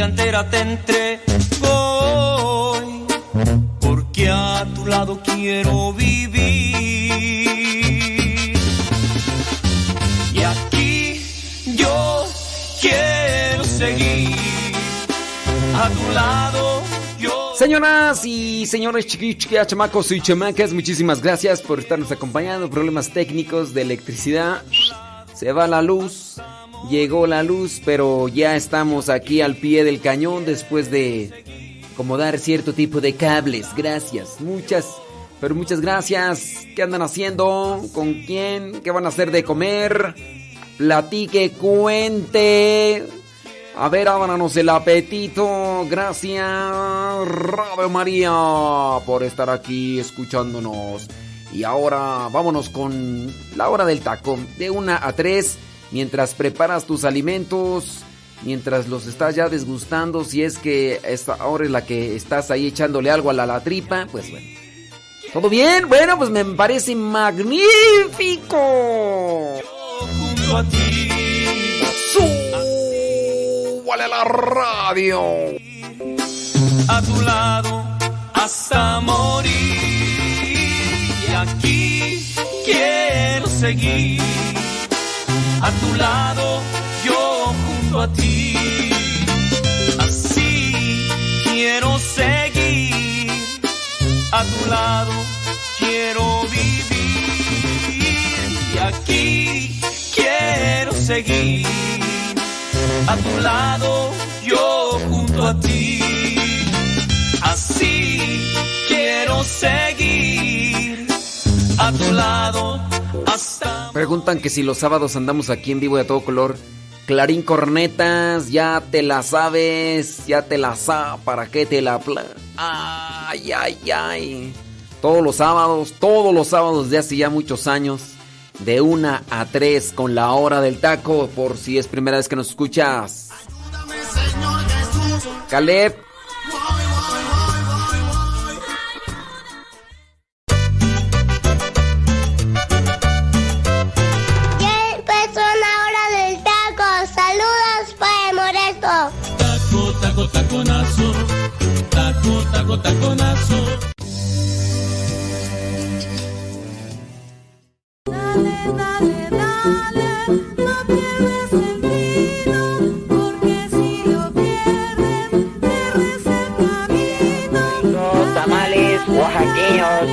vida entera te entrego porque a tu lado quiero vivir. Y aquí yo quiero seguir a tu lado. Señoras y señores chiquichiquia, chamacos y chamacas, muchísimas gracias por estarnos acompañando. Problemas técnicos de electricidad. Se va la luz. Llegó la luz, pero ya estamos aquí al pie del cañón después de acomodar cierto tipo de cables. Gracias, muchas, pero muchas gracias. ¿Qué andan haciendo? ¿Con quién? ¿Qué van a hacer de comer? Platique, cuente. A ver, ábranos el apetito. Gracias, Radio María, por estar aquí escuchándonos. Y ahora vámonos con la hora del taco. De una a tres mientras preparas tus alimentos, mientras los estás ya desgustando, si es que esta hora es la que estás ahí echándole algo a la, la tripa, pues bueno. ¿Todo bien? Bueno, pues me parece magnífico. junto a ti. ¡Súbale a la radio! a tu lado hasta morir. Y aquí quiero seguir a tu lado, yo junto a ti. Así quiero seguir a tu lado, quiero vivir. Y aquí quiero seguir a tu lado, yo junto a ti. Así quiero seguir a tu lado hasta. Preguntan que si los sábados andamos aquí en vivo de todo color. Clarín Cornetas, ya te la sabes, ya te la sa, ¿para qué te la pla? Ay, ay, ay. Todos los sábados, todos los sábados de hace ya muchos años, de una a tres con la hora del taco, por si es primera vez que nos escuchas. Caleb. Taco, taconazo. Dale, dale, dale, no pierdas el tino, porque si lo pierdes, pierdes el camino. Los tamales oaxaqueños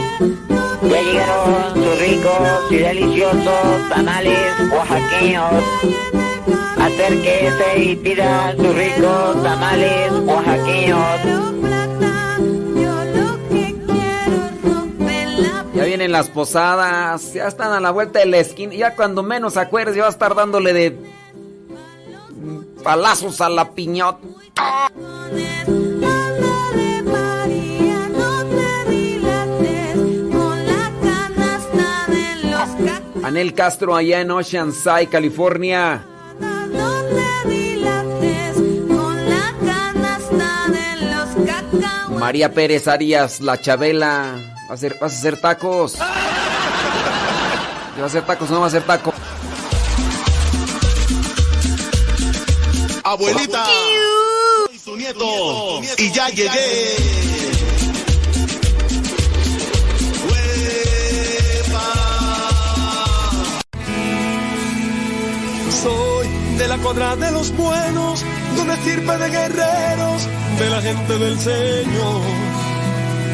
ya llegaron sus ricos y deliciosos tamales oaxaqueños. Acérquese y pida sus ricos tamales oaxaqueños. Vienen las posadas, ya están a la vuelta de la esquina. Ya cuando menos acuerdes, ya va a estar dándole de palazos a la cacos. Anel Castro allá en Oceanside, California. María Pérez Arias, la Chabela. ¿Vas a hacer, vas a hacer tacos? ¿Vas a hacer tacos no vas a hacer tacos? Abuelita. Y su nieto. Y ya llegué. Soy de la cuadra de los buenos, de una estirpe de guerreros, de la gente del Señor.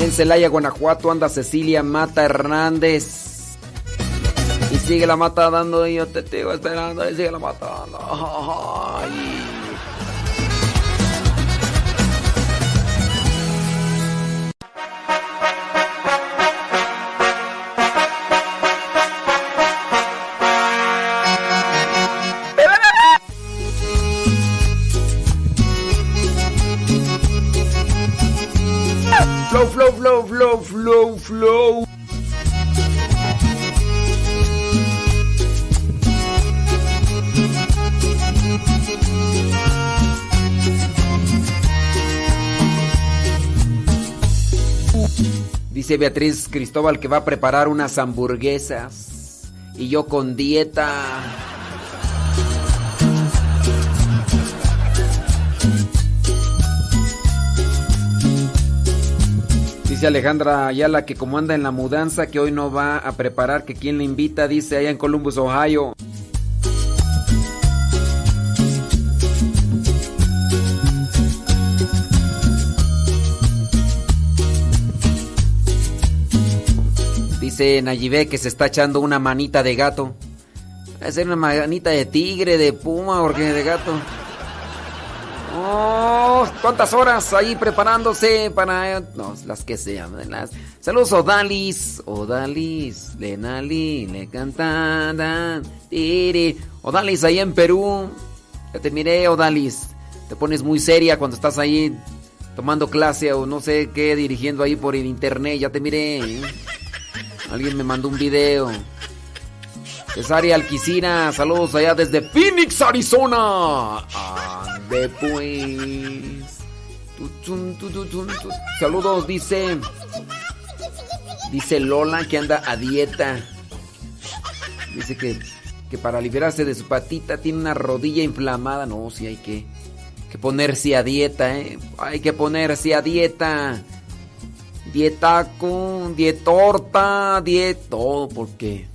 En Celaya, Guanajuato, anda Cecilia Mata Hernández. Y sigue la mata dando, y yo te sigo esperando, y sigue la mata dando. Ay. Flow, flow, flow. Dice Beatriz Cristóbal que va a preparar unas hamburguesas. Y yo con dieta. Dice Alejandra Ayala que como anda en la mudanza que hoy no va a preparar, que quien le invita, dice allá en Columbus, Ohio. Dice Nayibé que se está echando una manita de gato. A ser una manita de tigre, de puma, porque de gato. Oh, ¿Cuántas horas ahí preparándose para no, las que sean? Las... Saludos Odalis, Odalis, Lenali, le cantan, tiri. Odalis ahí en Perú. Ya te miré, Odalis. Te pones muy seria cuando estás ahí tomando clase o no sé qué, dirigiendo ahí por el internet. Ya te miré. ¿eh? Alguien me mandó un video. Cesaria Alquicina, saludos allá desde Phoenix, Arizona. Ande pues. Saludos, dice. Dice Lola que anda a dieta. Dice que, que para liberarse de su patita tiene una rodilla inflamada. No, sí hay que, que ponerse a dieta, ¿eh? Hay que ponerse a dieta. Dietaco, dietorta, diet todo, porque.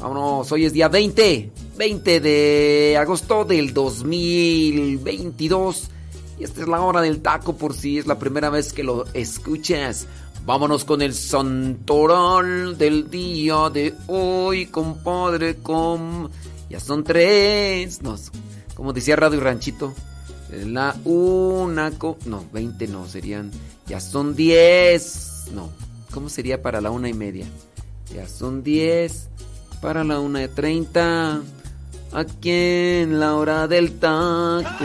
Vámonos, hoy es día 20, 20 de agosto del 2022. Y esta es la hora del taco por si es la primera vez que lo escuchas. Vámonos con el santoral del día de hoy, compadre, com... Ya son tres. No, como decía Radio Ranchito. La una... No, 20 no, serían... Ya son 10. No, ¿cómo sería para la una y media? Ya son 10 para la una de 30. Aquí en la hora del taco.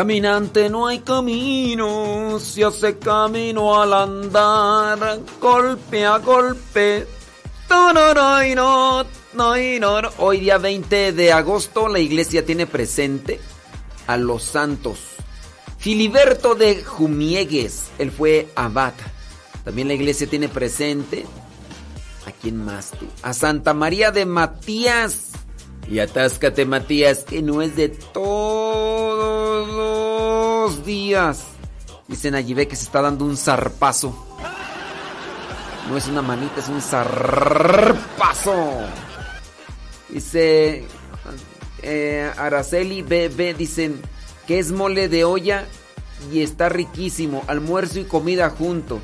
Caminante no hay camino, se hace camino al andar, golpe a golpe. Hoy día 20 de agosto la iglesia tiene presente a los santos. Filiberto de Jumiegues, él fue abad. También la iglesia tiene presente a quién más tú? A Santa María de Matías. Y atáscate, Matías, que no es de todos los días. Dicen allí ve que se está dando un zarpazo. No es una manita, es un zarpazo. Dice eh, Araceli BB, dicen que es mole de olla y está riquísimo. Almuerzo y comida junto.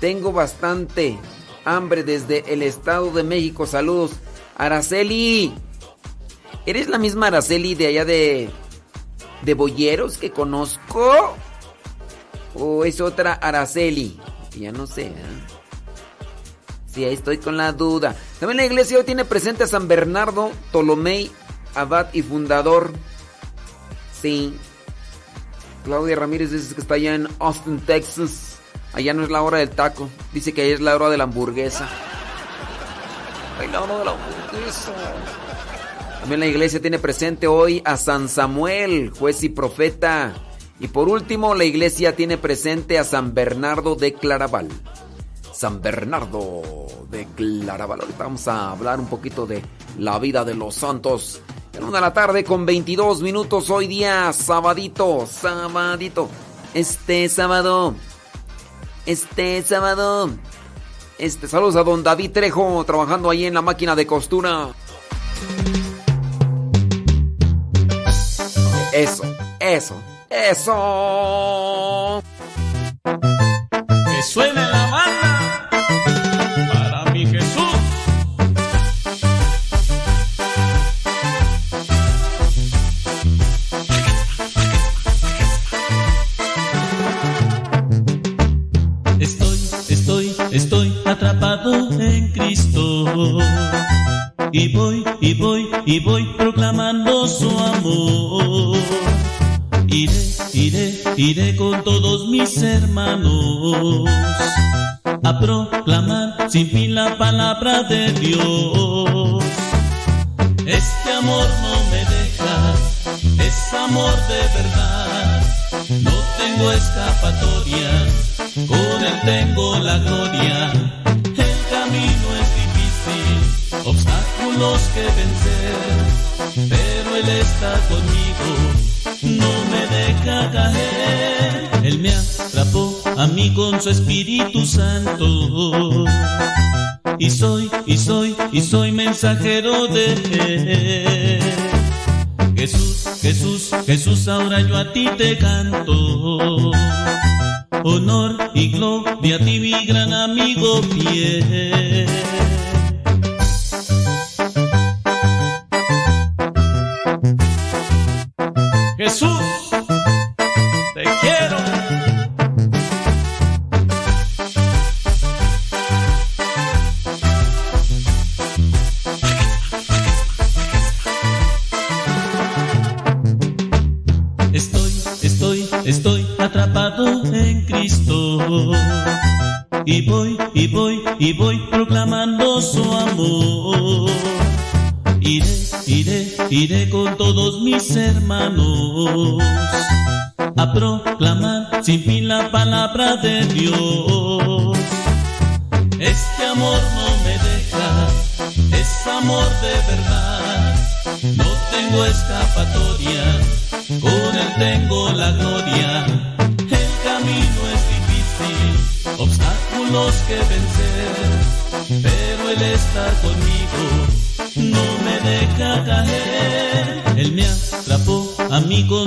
Tengo bastante hambre desde el Estado de México. Saludos. Araceli. ¿Eres la misma Araceli de allá de. de Boyeros que conozco? ¿O es otra Araceli? Ya no sé. ¿eh? Sí, ahí estoy con la duda. También la iglesia hoy tiene presente a San Bernardo, Tolomei, abad y fundador. Sí. Claudia Ramírez dice que está allá en Austin, Texas. Allá no es la hora del taco. Dice que ahí es la hora de la hamburguesa. Ay, la hora de la hamburguesa. También la iglesia tiene presente hoy a San Samuel, juez y profeta. Y por último, la iglesia tiene presente a San Bernardo de Claraval. San Bernardo de Claraval. Ahorita vamos a hablar un poquito de la vida de los santos. En una de la tarde con 22 minutos hoy día, sabadito, sabadito. Este sábado, este sábado, este, saludos a don David Trejo, trabajando ahí en la máquina de costura. Eso, eso, eso. Que suene la banda para mi Jesús. Estoy, estoy, estoy atrapado en Cristo. Y voy, y voy, y voy proclamando su amor. Iré, con todos mis hermanos a proclamar sin fin la palabra de Dios. Este amor no me deja, es amor de verdad. No tengo escapatoria, con él tengo la gloria. El camino es difícil, obstáculos que vencer, pero él está conmigo, no Él me atrapó a mí con su Espíritu Santo. Y soy, y soy, y soy mensajero de. Jesús, Jesús, Jesús, ahora yo a ti te canto. Honor y gloria a ti, mi gran amigo fiel. Y voy proclamando su amor. Iré, iré, iré con todos mis hermanos a proclamar sin fin la palabra de Dios.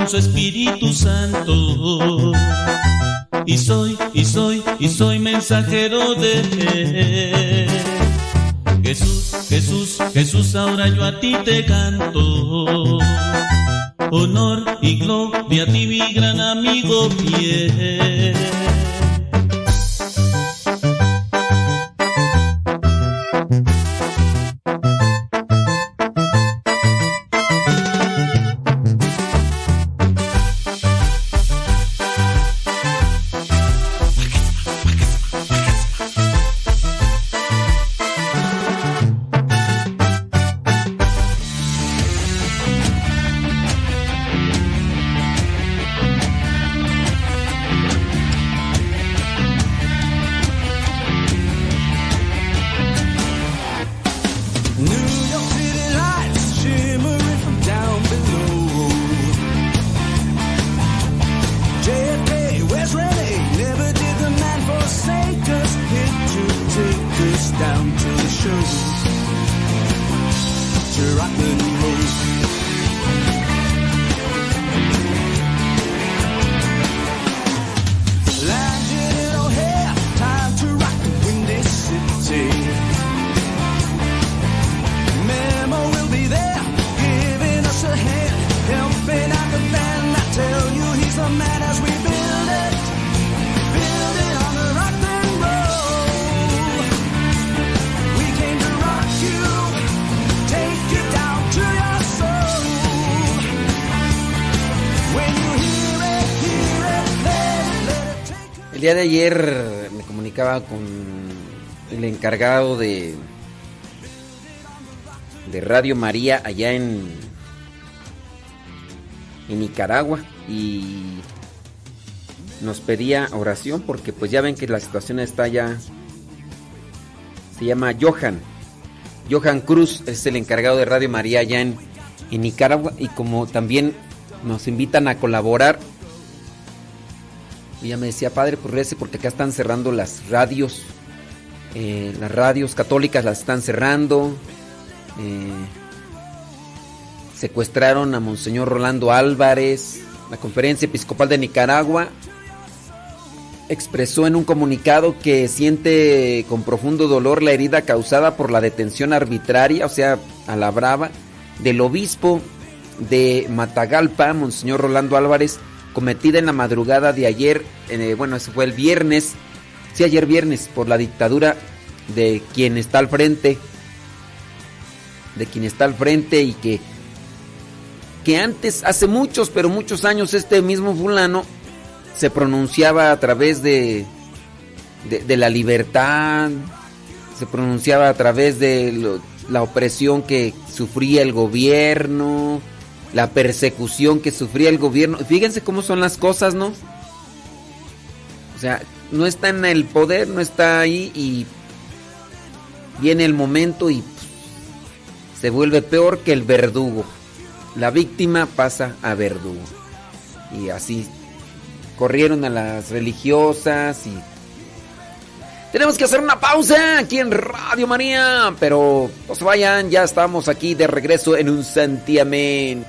Su Espíritu Santo. Y soy, y soy, y soy mensajero de él. Jesús, Jesús, Jesús, ahora yo a ti te canto. Honor y gloria a ti, mi gran amigo fiel. De ayer me comunicaba con el encargado de de Radio María allá en en Nicaragua y nos pedía oración porque pues ya ven que la situación está ya se llama Johan Johan Cruz es el encargado de Radio María allá en, en Nicaragua y como también nos invitan a colaborar y ella me decía, padre, pues rece porque acá están cerrando las radios. eh, las radios católicas las están cerrando. eh, secuestraron a Monseñor Rolando Álvarez. La Conferencia Episcopal de Nicaragua expresó en un comunicado que siente con profundo dolor la herida causada por la detención arbitraria, o sea, a la brava, del obispo de Matagalpa, Monseñor Rolando Álvarez, cometida en la madrugada de ayer, eh, bueno, eso fue el viernes, sí, ayer viernes, por la dictadura de quien está al frente, de quien está al frente y que, que antes, hace muchos, pero muchos años, este mismo fulano se pronunciaba a través de, de, la libertad, se pronunciaba a través de la opresión que sufría el gobierno, la persecución que sufría el gobierno. Fíjense cómo son las cosas, ¿no? O sea, no está en el poder, no está ahí y viene el momento y se vuelve peor que el verdugo. La víctima pasa a verdugo. Y así corrieron a las religiosas y tenemos que hacer una pausa aquí en Radio María, pero no se vayan, ya estamos aquí de regreso en un santiamén.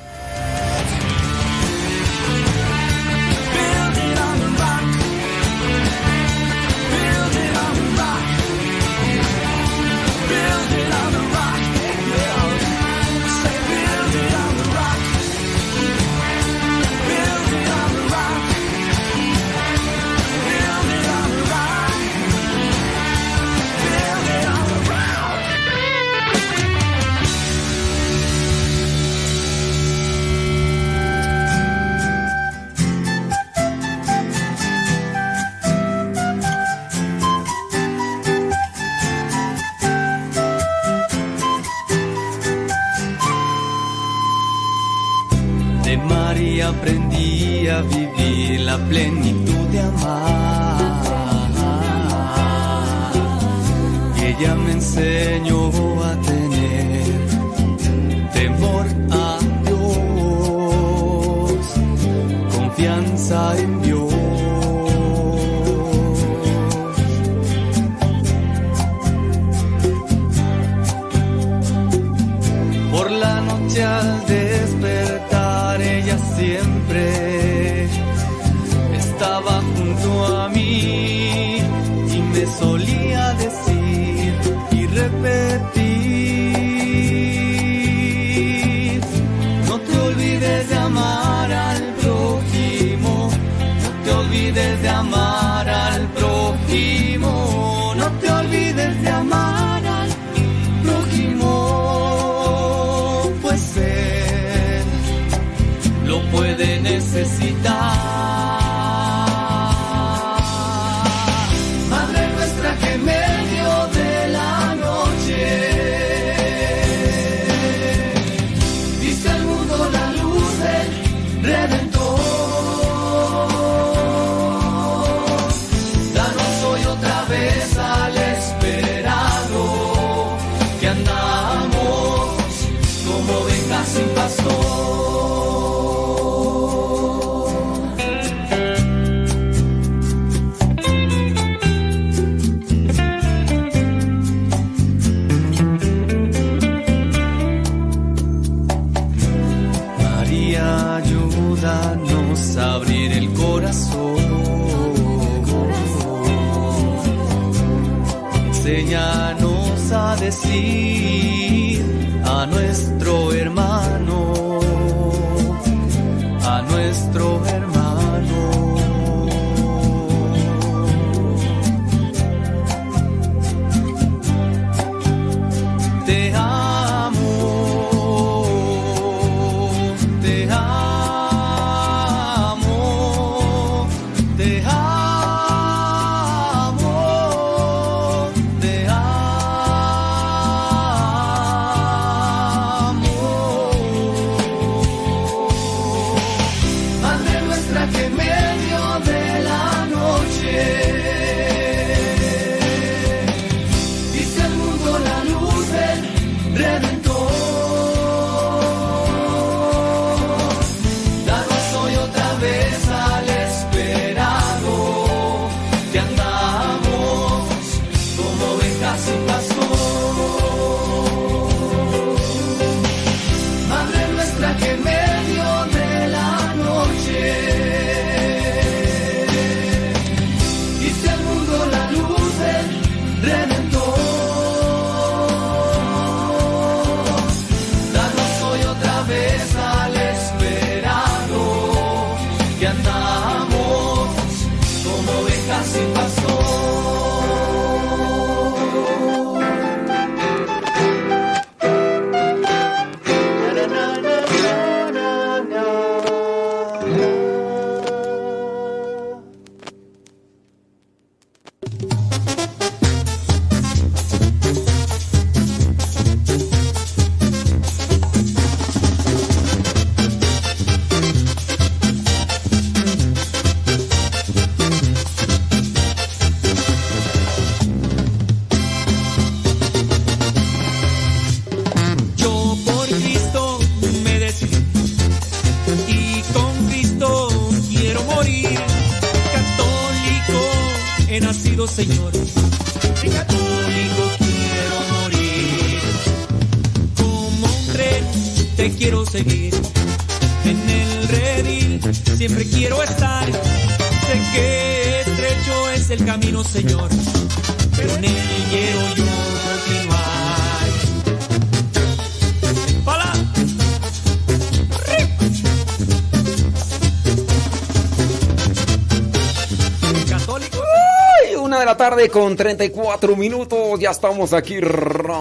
Con 34 minutos. Ya estamos aquí. Radio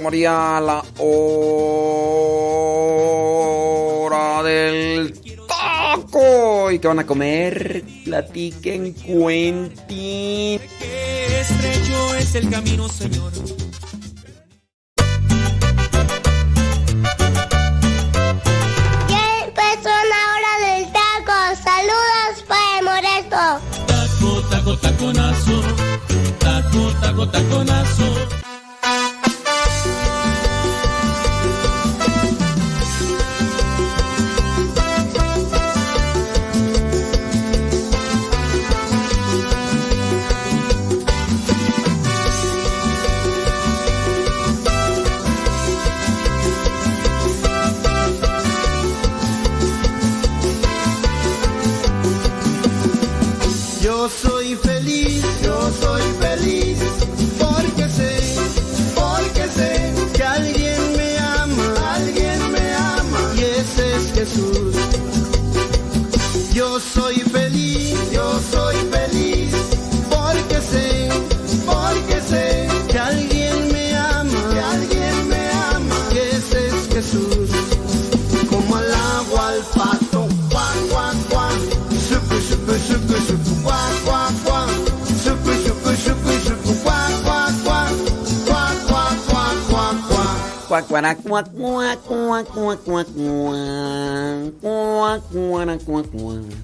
María, la hora del taco. ¿Y qué van a comer? Platiquen, cuenten. Que estrecho es el camino, Señor.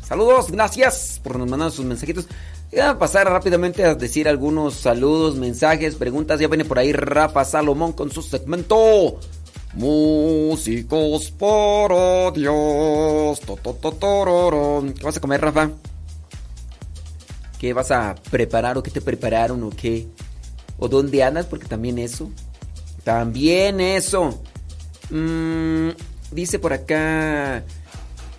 Saludos, gracias por nos mandar sus mensajitos. Voy a pasar rápidamente a decir algunos saludos, mensajes, preguntas. Ya viene por ahí Rafa Salomón con su segmento. Músicos por Dios. ¿Qué vas a comer, Rafa? ¿Qué vas a preparar o qué te prepararon o qué? ¿O dónde andas? Porque también eso. También eso. Mm, dice por acá.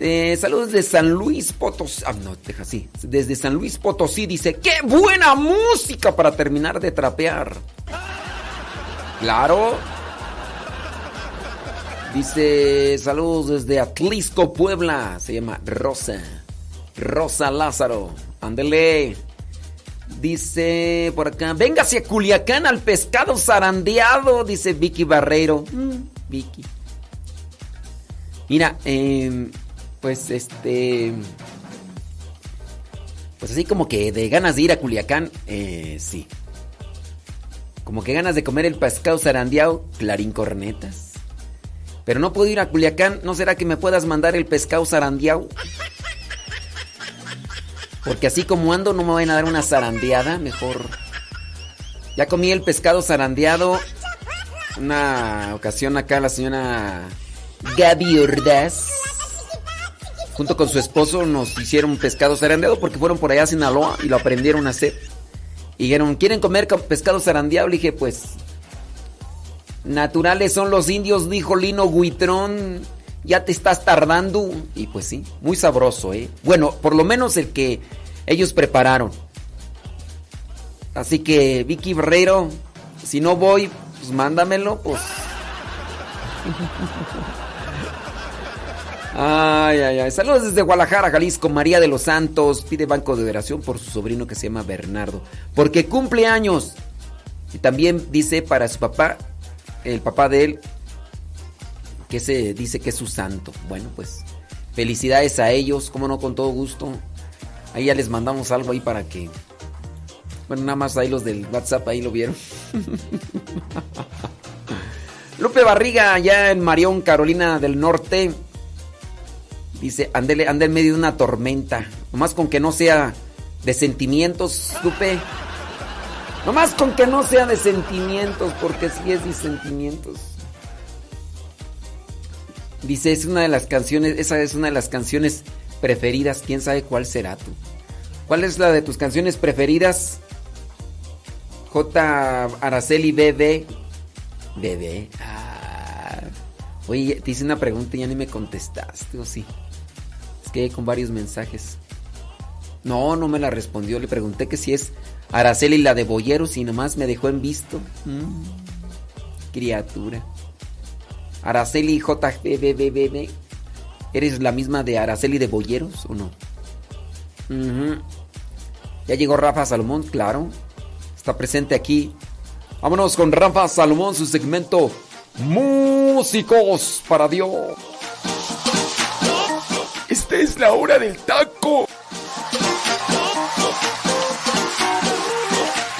eh, saludos de San Luis Potosí. Ah, no, deja así. Desde San Luis Potosí dice: ¡Qué buena música para terminar de trapear! Claro. Dice: Saludos desde Atlisco, Puebla. Se llama Rosa. Rosa Lázaro. Ándele. Dice por acá, venga hacia Culiacán al pescado zarandeado, dice Vicky Barreiro. Mm, Vicky. Mira, eh, pues este... Pues así como que de ganas de ir a Culiacán, eh, sí. Como que ganas de comer el pescado zarandeado, clarín cornetas. Pero no puedo ir a Culiacán, ¿no será que me puedas mandar el pescado zarandeado? Porque así como ando, no me van a dar una zarandeada, mejor. Ya comí el pescado zarandeado. Una ocasión acá la señora Gaby Ordaz. Junto con su esposo nos hicieron pescado zarandeado porque fueron por allá a Sinaloa y lo aprendieron a hacer. Y dijeron, ¿quieren comer ca- pescado zarandeado? Le dije, pues. Naturales son los indios, dijo Lino Guitrón. Ya te estás tardando. Y pues sí, muy sabroso, ¿eh? Bueno, por lo menos el que ellos prepararon. Así que Vicky Barrero, si no voy, pues mándamelo, pues. Ay, ay, ay. Saludos desde Guadalajara, Jalisco. María de los Santos pide banco de oración por su sobrino que se llama Bernardo. Porque cumple años. Y también dice para su papá, el papá de él, que se dice que es su santo. Bueno, pues felicidades a ellos, como no, con todo gusto. Ahí ya les mandamos algo ahí para que... Bueno, nada más ahí los del WhatsApp, ahí lo vieron. Lupe Barriga, allá en Marión, Carolina del Norte. Dice, andele, anda en medio de una tormenta. Nomás con que no sea de sentimientos, Lupe. Nomás con que no sea de sentimientos, porque si es de sentimientos. Dice, es una de las canciones, esa es una de las canciones preferidas. ¿Quién sabe cuál será tú? ¿Cuál es la de tus canciones preferidas? J. Araceli BB. BB. Ah. Oye, te hice una pregunta y ya ni me contestaste, ¿o sí? Es que con varios mensajes. No, no me la respondió. Le pregunté que si es Araceli la de Boyeros y nomás me dejó en visto. Mm, criatura. Araceli JBBBB. ¿Eres la misma de Araceli de Boyeros o no? Ya llegó Rafa Salomón, claro. Está presente aquí. Vámonos con Rafa Salomón, su segmento Músicos para Dios. Esta es la hora del taco.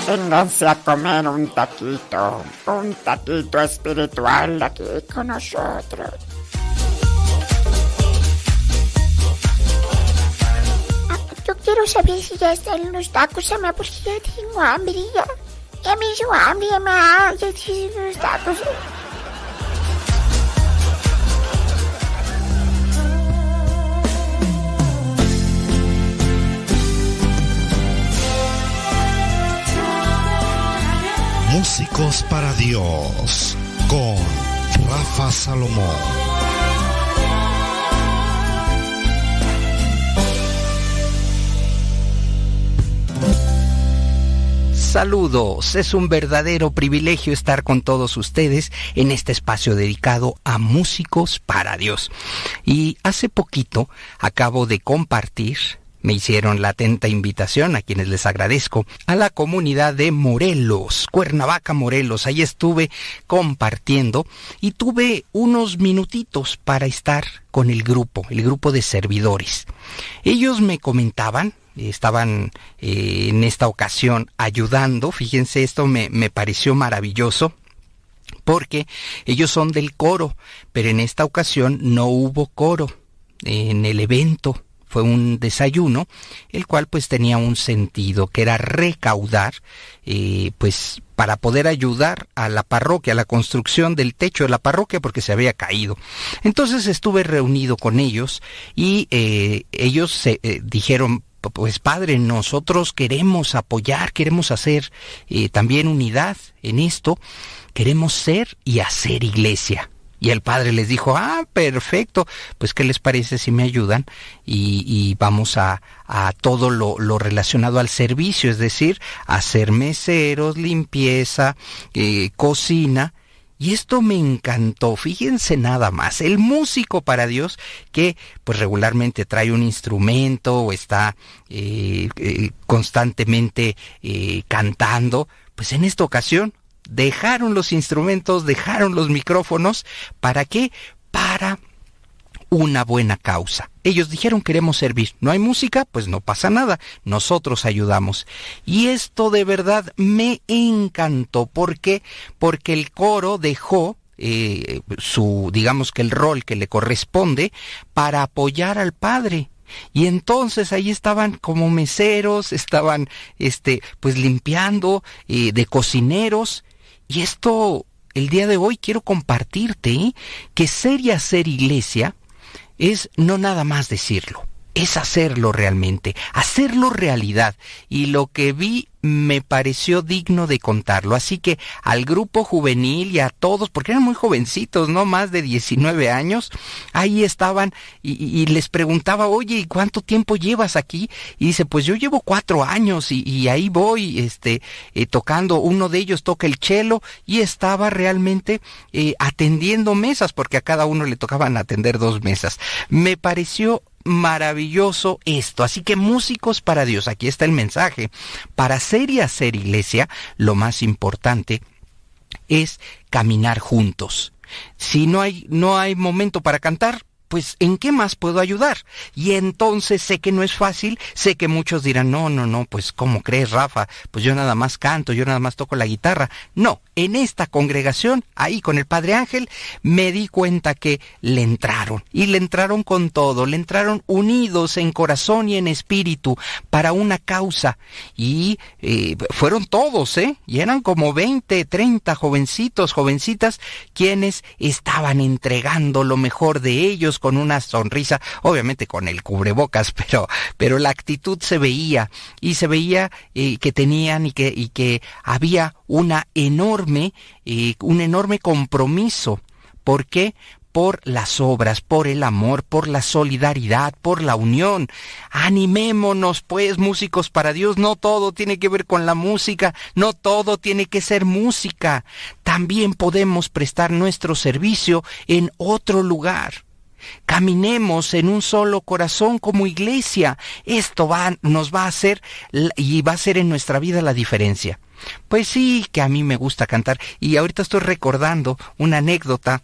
Vénganse a comer un taquito, un taquito espiritual aquí con nosotros. Yo quiero saber si ya están los tacos, ama, porque ya tengo hambre, ya. Ya me hizo hambre, ama, ya tienen los tacos. Músicos para Dios con Rafa Salomón. Saludos, es un verdadero privilegio estar con todos ustedes en este espacio dedicado a músicos para Dios. Y hace poquito acabo de compartir me hicieron la atenta invitación, a quienes les agradezco, a la comunidad de Morelos, Cuernavaca, Morelos. Ahí estuve compartiendo y tuve unos minutitos para estar con el grupo, el grupo de servidores. Ellos me comentaban, estaban eh, en esta ocasión ayudando, fíjense, esto me, me pareció maravilloso porque ellos son del coro, pero en esta ocasión no hubo coro en el evento fue un desayuno, el cual pues tenía un sentido, que era recaudar, eh, pues para poder ayudar a la parroquia, a la construcción del techo de la parroquia porque se había caído. Entonces estuve reunido con ellos y eh, ellos se, eh, dijeron, pues padre, nosotros queremos apoyar, queremos hacer también unidad en esto, queremos ser y hacer iglesia. Y el padre les dijo, ah, perfecto, pues ¿qué les parece si me ayudan? Y, y vamos a, a todo lo, lo, relacionado al servicio, es decir, hacer meseros, limpieza, eh, cocina. Y esto me encantó, fíjense nada más, el músico para Dios que pues regularmente trae un instrumento o está eh, eh, constantemente cantando, pues en esta ocasión dejaron los instrumentos, dejaron los micrófonos, ¿para qué? Para una buena causa. Ellos dijeron queremos servir. No hay música, pues no pasa nada. Nosotros ayudamos. Y esto de verdad me encantó. ¿Por qué? Porque el coro dejó eh, su, digamos que el rol que le corresponde para apoyar al padre. Y entonces ahí estaban como meseros, estaban, este, pues limpiando, eh, de cocineros, y esto, el día de hoy quiero compartirte ¿eh? que ser y hacer iglesia es no nada más decirlo. Es hacerlo realmente, hacerlo realidad. Y lo que vi me pareció digno de contarlo. Así que al grupo juvenil y a todos, porque eran muy jovencitos, no más de 19 años, ahí estaban y, les preguntaba, oye, ¿y cuánto tiempo llevas aquí? Y dice, pues yo llevo cuatro años y, ahí voy, este, eh, tocando. Uno de ellos toca el cello y estaba realmente eh, atendiendo mesas, porque a cada uno le tocaban atender dos mesas. Me pareció maravilloso esto. Así que músicos para Dios, aquí está el mensaje. Para ser y hacer iglesia, lo más importante es caminar juntos. Si no hay, no hay momento para cantar, pues ¿en qué más puedo ayudar? Y entonces sé que no es fácil, sé que muchos dirán, no, no, no, pues ¿cómo crees, Rafa? Pues yo nada más canto, yo nada más toco la guitarra. No, en esta congregación, ahí con el Padre Ángel, me di cuenta que le entraron, y le entraron con todo, le entraron unidos en corazón y en espíritu para una causa. Y eh, fueron todos, ¿eh? Y eran como 20, 30 jovencitos, jovencitas, quienes estaban entregando lo mejor de ellos con una sonrisa, obviamente con el cubrebocas, pero, pero la actitud se veía y se veía eh, que tenían y que, y que había una enorme, eh, un enorme compromiso. ¿Por qué? por las obras, por el amor, por la solidaridad, por la unión. Animémonos, pues, músicos para Dios. No todo tiene que ver con la música, no todo tiene que ser música. También podemos prestar nuestro servicio en otro lugar. Caminemos en un solo corazón como iglesia. Esto nos va a hacer y va a ser en nuestra vida la diferencia. Pues sí, que a mí me gusta cantar y ahorita estoy recordando una anécdota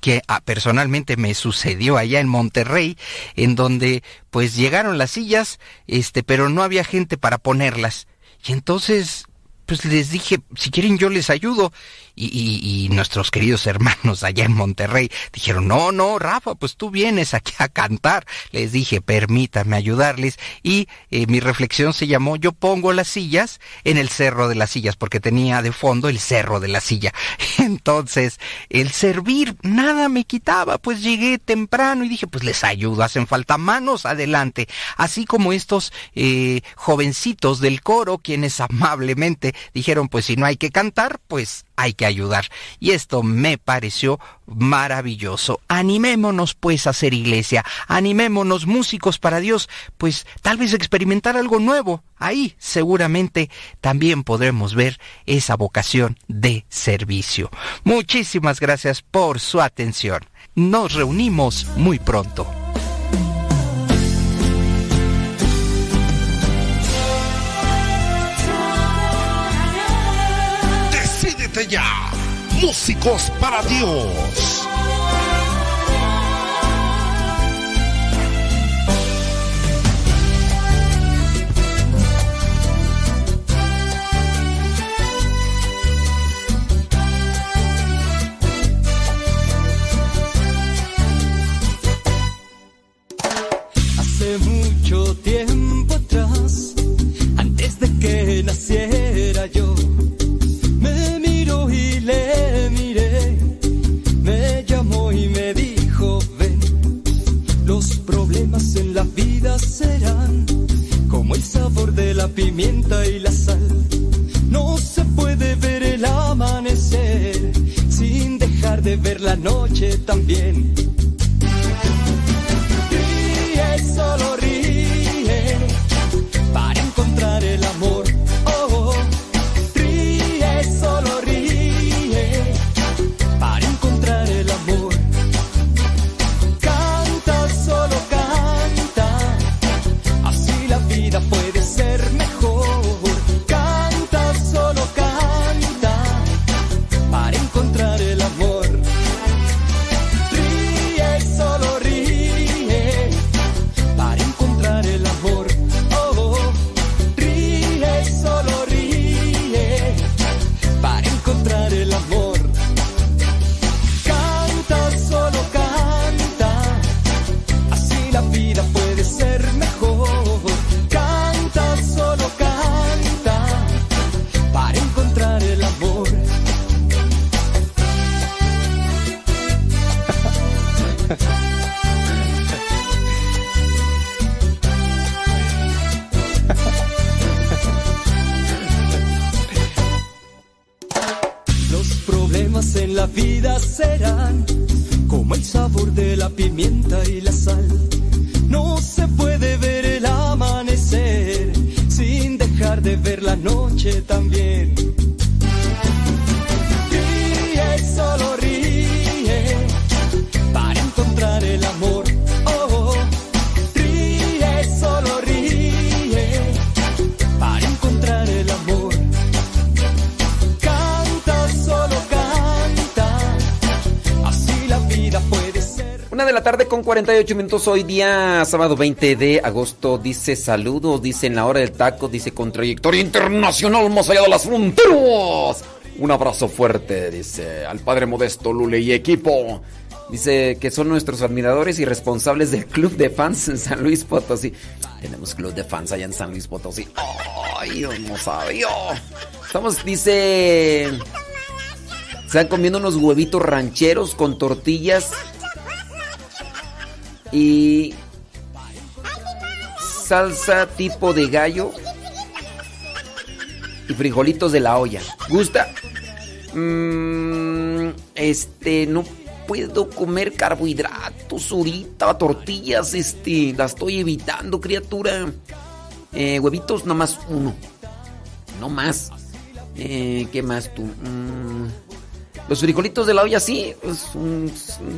que ah, personalmente me sucedió allá en Monterrey, en donde pues llegaron las sillas, este, pero no había gente para ponerlas. Y entonces, pues les dije, si quieren yo les ayudo. Y, y, y, nuestros queridos hermanos allá en Monterrey dijeron, no, no, Rafa, pues tú vienes aquí a cantar. Les dije, permítame ayudarles. Y eh, mi reflexión se llamó, yo pongo las sillas en el cerro de las sillas, porque tenía de fondo el cerro de la silla. Entonces, el servir nada me quitaba, pues llegué temprano y dije, pues les ayudo, hacen falta manos, adelante. Así como estos eh, jovencitos del coro, quienes amablemente dijeron, pues si no hay que cantar, pues hay que ayudar. Y esto me pareció maravilloso. Animémonos pues a ser iglesia, animémonos músicos para Dios, pues tal vez experimentar algo nuevo. Ahí seguramente también podremos ver esa vocación de servicio. Muchísimas gracias por su atención. Nos reunimos muy pronto. Músicos para Dios. 48 minutos hoy día, sábado 20 de agosto. Dice saludos, dice en la hora del taco, dice con trayectoria internacional más allá de las fronteras. Un abrazo fuerte, dice al padre Modesto, Lule y equipo. Dice que son nuestros admiradores y responsables del club de fans en San Luis Potosí. Tenemos club de fans allá en San Luis Potosí. Ay, Dios no sabía. Estamos, dice... Están comiendo unos huevitos rancheros con tortillas y salsa tipo de gallo y frijolitos de la olla. ¿Gusta? Mm, este, no puedo comer carbohidratos ahorita, tortillas, este, la estoy evitando, criatura. Eh, huevitos, nomás uno. No más. Eh, ¿Qué más tú? Mm, los frijolitos de la olla, sí. Pues un,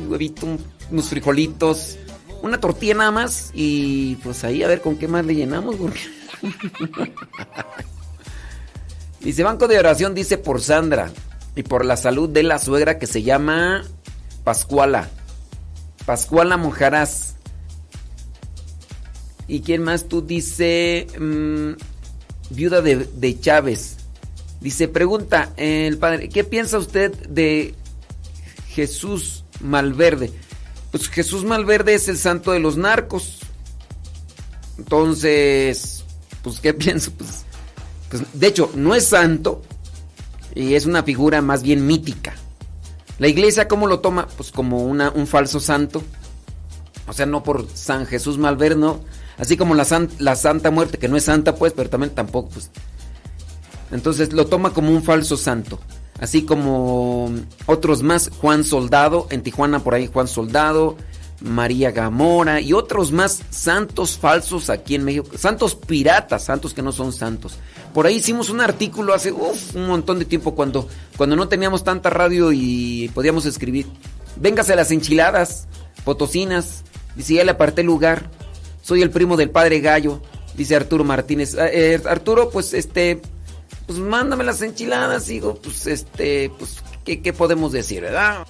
huevito, un- unos frijolitos, una tortilla nada más. Y pues ahí a ver con qué más le llenamos. dice Banco de Oración, dice por Sandra. Y por la salud de la suegra que se llama Pascuala. Pascuala Mojarás. ¿Y quién más? Tú dice... mm, viuda de, de Chávez. Dice, pregunta, el padre, ¿qué piensa usted de Jesús Malverde? Pues Jesús Malverde es el santo de los narcos. Entonces, pues, ¿qué pienso? Pues, pues, de hecho, no es santo y es una figura más bien mítica. La iglesia, ¿cómo lo toma? Pues como una, un falso santo. O sea, no por San Jesús Malverde, no. Así como la, san- la Santa Muerte, que no es santa, pues, pero también tampoco, pues. Entonces lo toma como un falso santo. Así como otros más, Juan Soldado, en Tijuana por ahí Juan Soldado, María Gamora y otros más santos falsos aquí en México. Santos piratas, santos que no son santos. Por ahí hicimos un artículo hace un montón de tiempo cuando, cuando no teníamos tanta radio y podíamos escribir. Véngase las enchiladas, potosinas. Dice, ya le aparté lugar. Soy el primo del padre Gallo. Dice Arturo Martínez. "Ah, eh, Arturo, pues este, pues mándame las enchiladas. Digo, pues este, pues, ¿qué, qué podemos decir, verdad?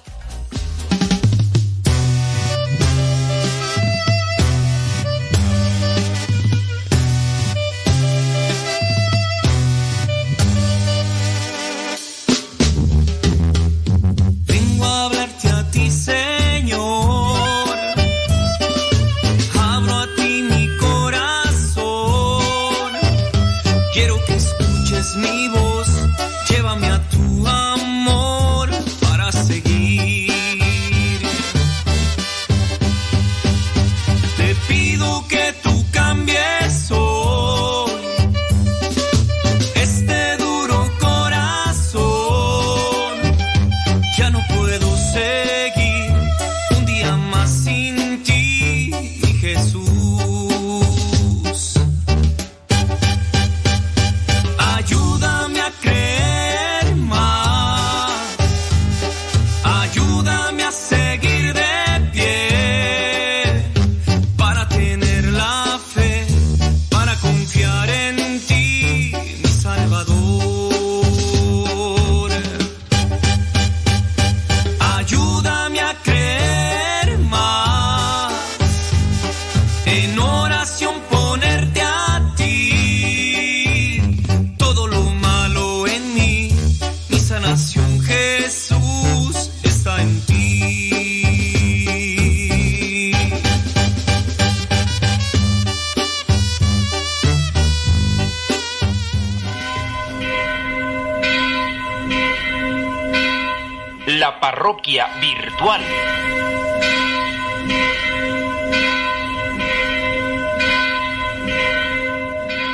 virtual.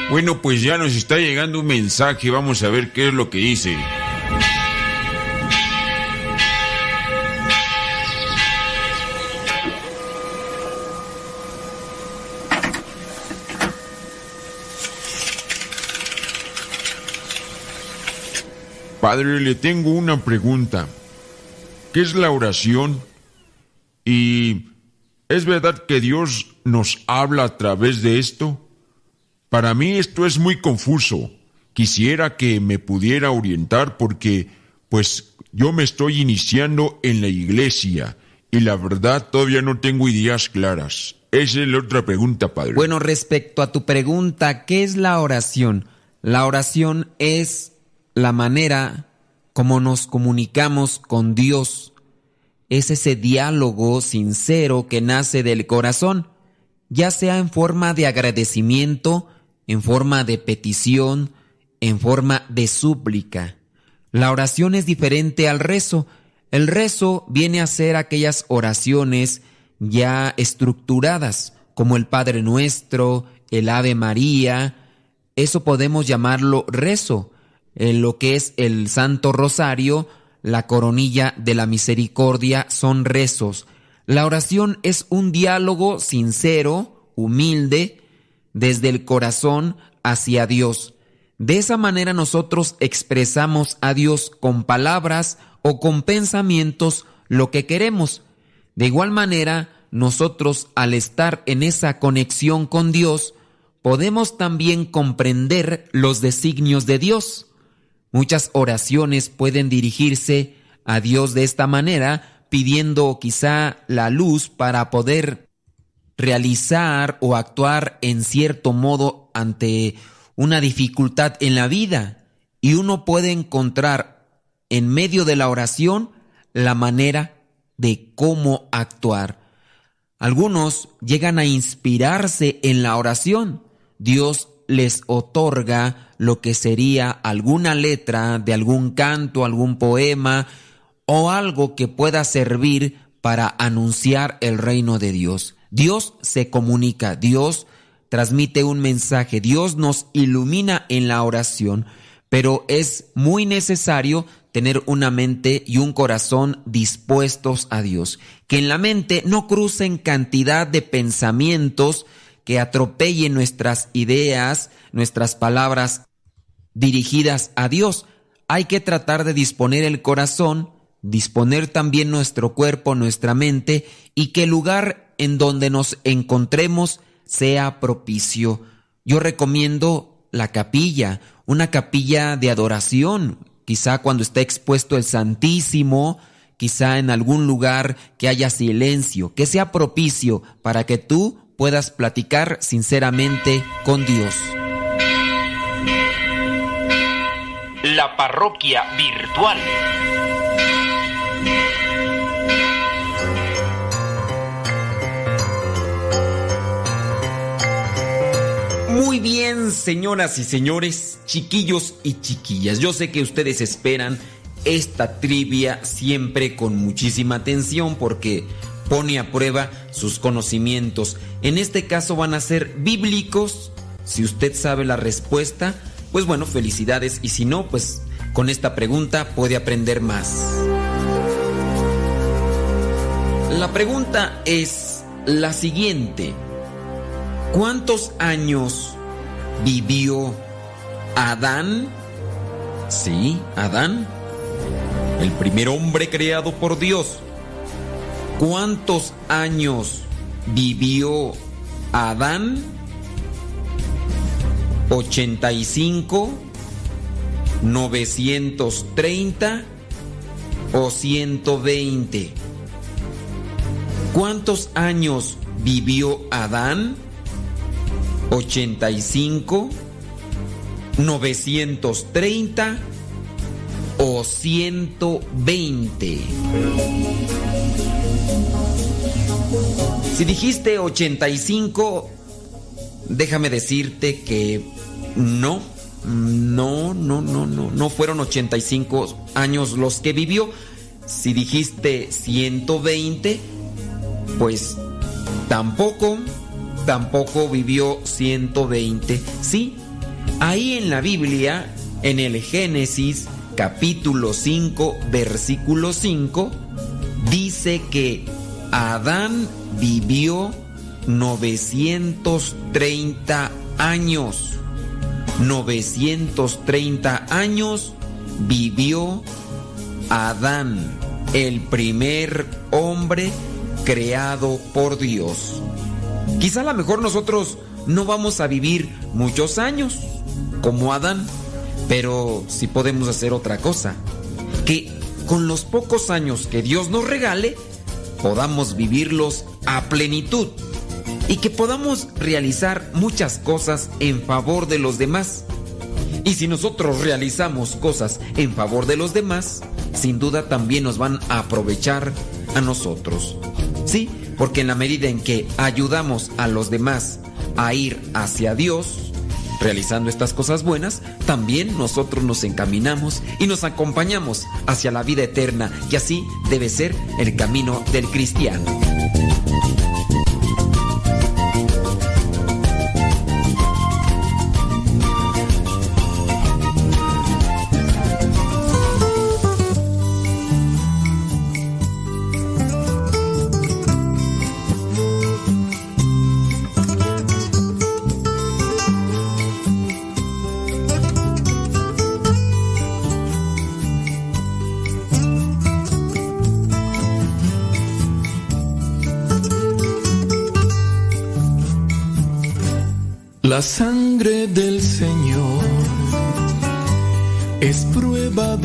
Bueno, pues ya nos está llegando un mensaje, vamos a ver qué es lo que dice. Padre, le tengo una pregunta. ¿Qué es la oración? ¿Y es verdad que Dios nos habla a través de esto? Para mí esto es muy confuso. Quisiera que me pudiera orientar porque, pues, yo me estoy iniciando en la iglesia y la verdad todavía no tengo ideas claras. Esa es la otra pregunta, Padre. Bueno, respecto a tu pregunta, ¿qué es la oración? La oración es la manera como nos comunicamos con Dios. Es ese diálogo sincero que nace del corazón, ya sea en forma de agradecimiento, en forma de petición, en forma de súplica. La oración es diferente al rezo. El rezo viene a ser aquellas oraciones ya estructuradas, como el Padre Nuestro, el Ave María. Eso podemos llamarlo rezo. En lo que es el Santo Rosario, la coronilla de la misericordia son rezos. La oración es un diálogo sincero, humilde, desde el corazón hacia Dios. De esa manera nosotros expresamos a Dios con palabras o con pensamientos lo que queremos. De igual manera, nosotros al estar en esa conexión con Dios, podemos también comprender los designios de Dios. Muchas oraciones pueden dirigirse a Dios de esta manera, pidiendo quizá la luz para poder realizar o actuar en cierto modo ante una dificultad en la vida. Y uno puede encontrar en medio de la oración la manera de cómo actuar. Algunos llegan a inspirarse en la oración. Dios les otorga lo que sería alguna letra de algún canto, algún poema o algo que pueda servir para anunciar el reino de Dios. Dios se comunica, Dios transmite un mensaje, Dios nos ilumina en la oración, pero es muy necesario tener una mente y un corazón dispuestos a Dios, que en la mente no crucen cantidad de pensamientos que atropellen nuestras ideas, nuestras palabras dirigidas a Dios. Hay que tratar de disponer el corazón, disponer también nuestro cuerpo, nuestra mente, y que el lugar en donde nos encontremos sea propicio. Yo recomiendo la capilla, una capilla de adoración, quizá cuando está expuesto el Santísimo, quizá en algún lugar que haya silencio, que sea propicio para que tú puedas platicar sinceramente con Dios. La parroquia virtual. Muy bien, señoras y señores, chiquillos y chiquillas. Yo sé que ustedes esperan esta trivia siempre con muchísima atención porque pone a prueba sus conocimientos. En este caso van a ser bíblicos. Si usted sabe la respuesta, pues bueno, felicidades. Y si no, pues con esta pregunta puede aprender más. La pregunta es la siguiente. ¿Cuántos años vivió Adán? Sí, Adán, el primer hombre creado por Dios. ¿Cuántos años vivió Adán? 85, 930 o 120. ¿Cuántos años vivió Adán? 85, 930 o 120. Si dijiste 85, déjame decirte que no, no, no, no, no, no fueron 85 años los que vivió. Si dijiste 120, pues tampoco, tampoco vivió 120. Sí, ahí en la Biblia, en el Génesis capítulo 5, versículo 5, dice que Adán vivió 930 años. 930 años vivió Adán, el primer hombre creado por Dios. Quizá a lo mejor nosotros no vamos a vivir muchos años como Adán, pero sí podemos hacer otra cosa. Que con los pocos años que Dios nos regale, podamos vivirlos a plenitud y que podamos realizar muchas cosas en favor de los demás. Y si nosotros realizamos cosas en favor de los demás, sin duda también nos van a aprovechar a nosotros. Sí, porque en la medida en que ayudamos a los demás a ir hacia Dios, realizando estas cosas buenas, también nosotros nos encaminamos y nos acompañamos hacia la vida eterna, y así debe ser el camino del cristiano.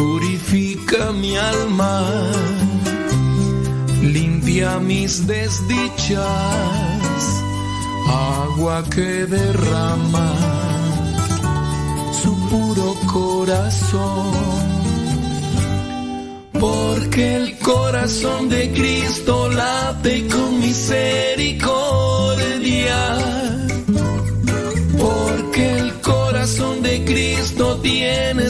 Purifica mi alma, limpia mis desdichas, agua que derrama su puro corazón. Porque el corazón de Cristo late con misericordia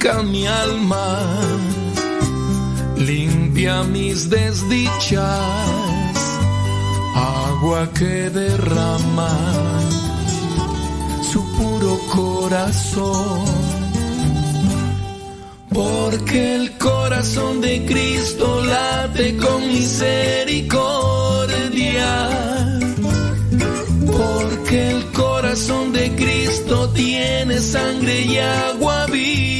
Purifica mi alma, limpia mis desdichas, agua que derrama su puro corazón. Porque el corazón de Cristo late con misericordia porque el corazón de Cristo tiene sangre y agua viva.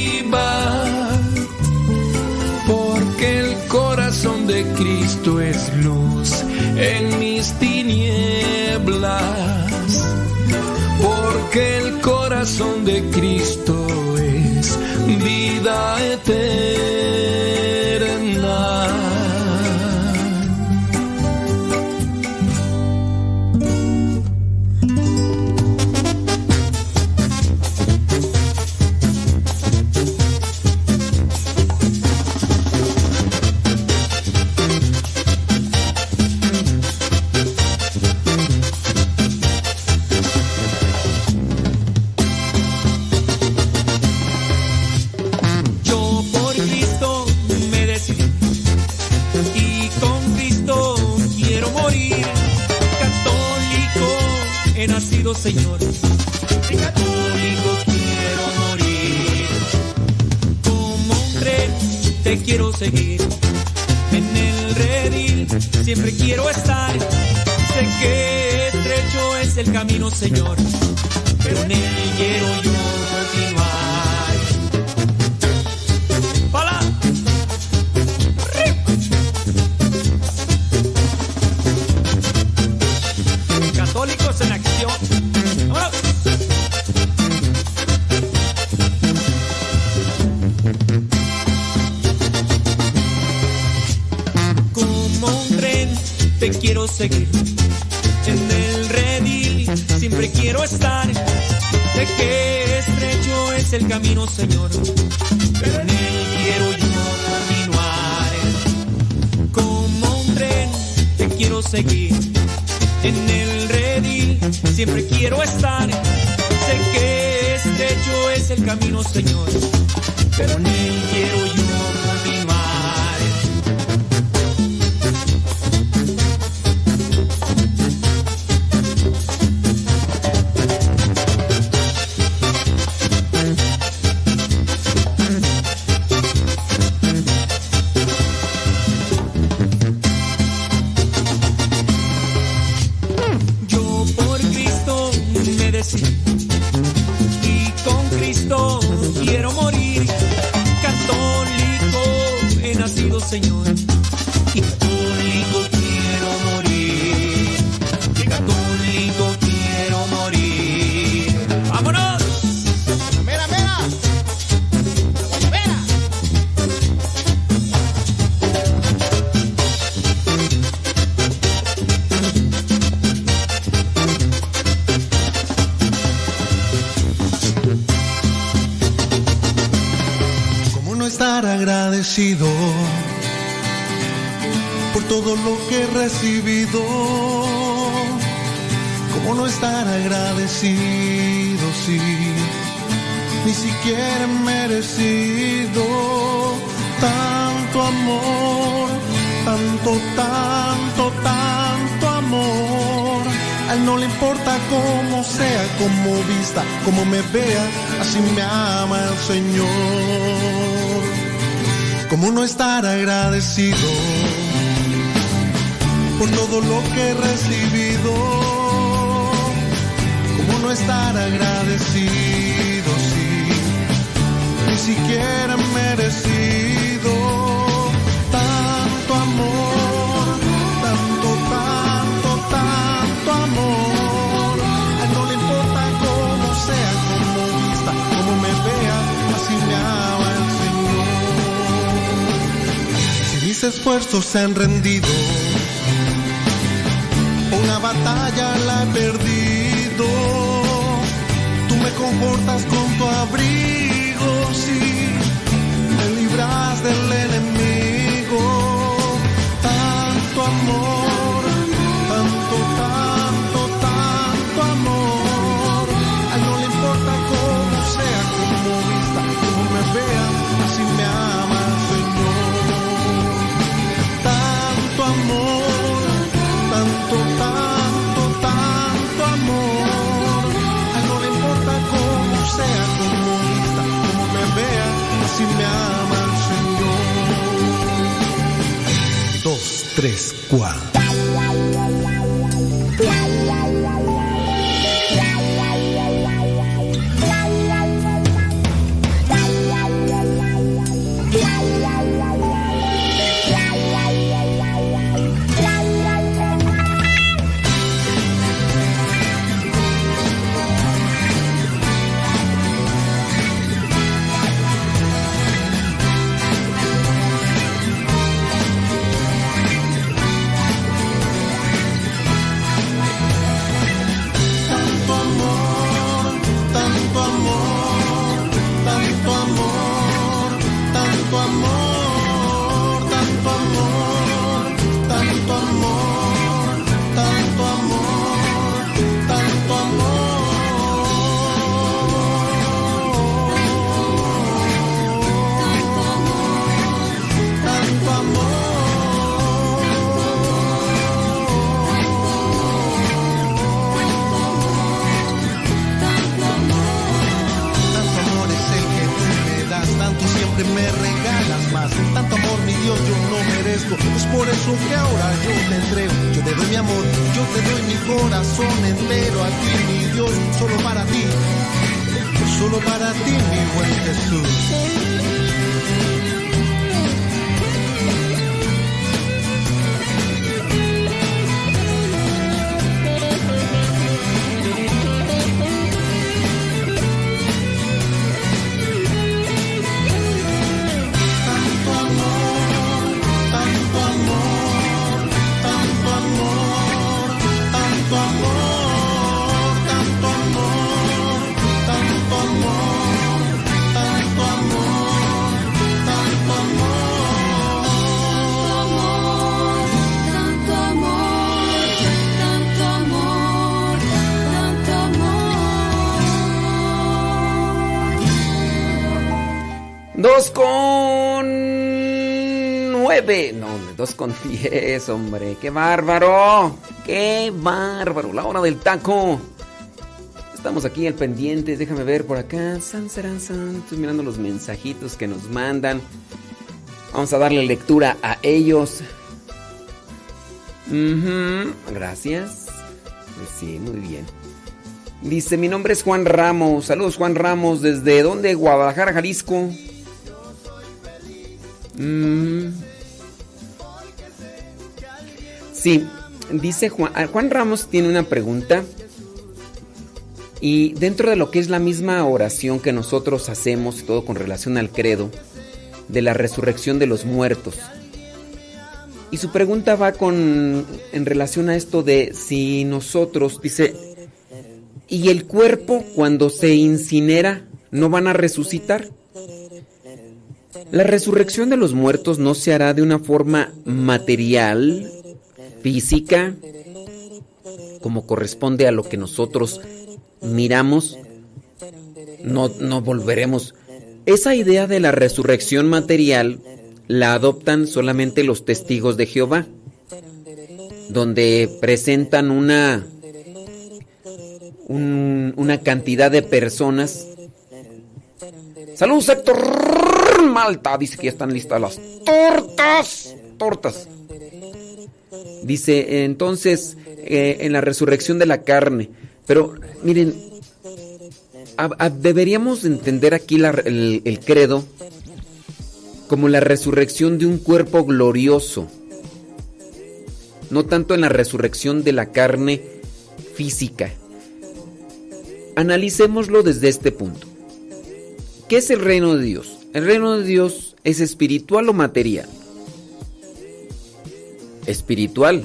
de Cristo es luz en mis tinieblas, porque el corazón de Cristo es vida eterna. Señor, y recibido? ¿Cómo no estar agradecido si ni siquiera he merecido tanto amor, tanto, tanto, tanto amor? A él no le importa cómo sea, cómo vista, cómo me vea, así me ama el Señor. ¿Cómo no estar agradecido por todo lo que he recibido? ¿Cómo no estar agradecido si ni siquiera he merecido tanto amor, tanto, tanto, tanto amor? A él no le importa cómo sea, cómo vista, cómo me vea, así me ama el Señor. Si mis esfuerzos se han rendido, perdido. Tú me confortas con tu abrigo, sí, me libras del enemigo. Tanto amor, así me ama el Señor. Dos, tres, cuatro. 2 con 10, hombre. ¡Qué bárbaro! ¡Qué bárbaro! La hora del taco. Estamos aquí al pendiente. Déjame ver por acá. San, san, san. Mirando los mensajitos que nos mandan. Vamos a darle lectura a ellos. Uh. Gracias. Pues sí, muy bien. Dice, mi nombre es Juan Ramos. Saludos Juan Ramos. ¿Desde dónde? Guadalajara, Jalisco. Mm. Sí, dice Juan, ah, Juan Ramos tiene una pregunta y dentro de lo que es la misma oración que nosotros hacemos, todo con relación al credo, de la resurrección de los muertos. Y su pregunta va con en relación a esto de si nosotros, dice, ¿y el cuerpo cuando se incinera no van a resucitar? La resurrección de los muertos no se hará de una forma material, física, como corresponde a lo que nosotros miramos. No, no volveremos. Esa idea de la resurrección material la adoptan solamente los testigos de Jehová, donde presentan una, un- una cantidad de personas. Saludos, Héctor Malta. Dice que ya están listas las tortas. Tortas. Dice, entonces, eh, en la resurrección de la carne. Pero, miren, deberíamos entender aquí el, el credo como la resurrección de un cuerpo glorioso. No tanto en la resurrección de la carne física. Analicémoslo desde este punto. ¿Qué es el reino de Dios? ¿El reino de Dios es espiritual o material? Espiritual.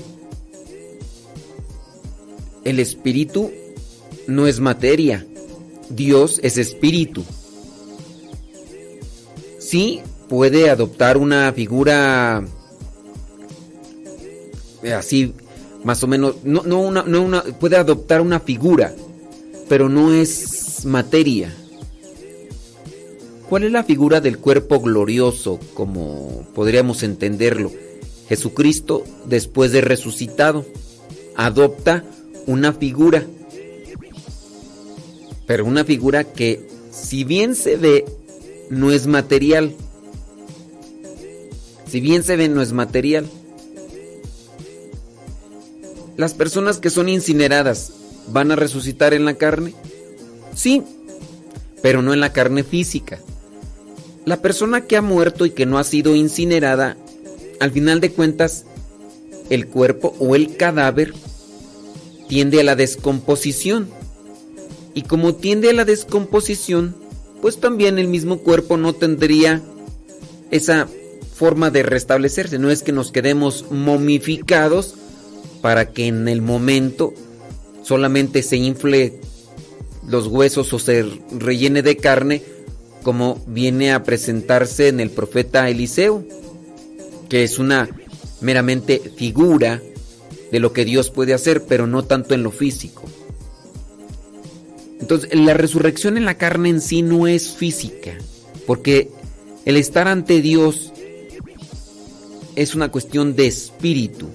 El espíritu no es materia. Dios es espíritu. Sí puede adoptar una figura eh, así, más o menos, no, no una, no una, puede adoptar una figura, pero no es materia. ¿Cuál es la figura del cuerpo glorioso, como podríamos entenderlo? Jesucristo, después de resucitado, adopta una figura, pero una figura que, si bien se ve, no es material. Si bien se ve, no es material. Las personas que son incineradas, ¿van a resucitar en la carne? Sí, pero no en la carne física. La persona que ha muerto y que no ha sido incinerada, al final de cuentas, el cuerpo o el cadáver tiende a la descomposición. Y como tiende a la descomposición, pues también el mismo cuerpo no tendría esa forma de restablecerse. No es que nos quedemos momificados para que en el momento solamente se infle los huesos o se rellene de carne como viene a presentarse en el profeta Eliseo, que es una meramente figura de lo que Dios puede hacer, pero no tanto en lo físico. Entonces, la resurrección en la carne en sí no es física, porque el estar ante Dios es una cuestión de espíritu.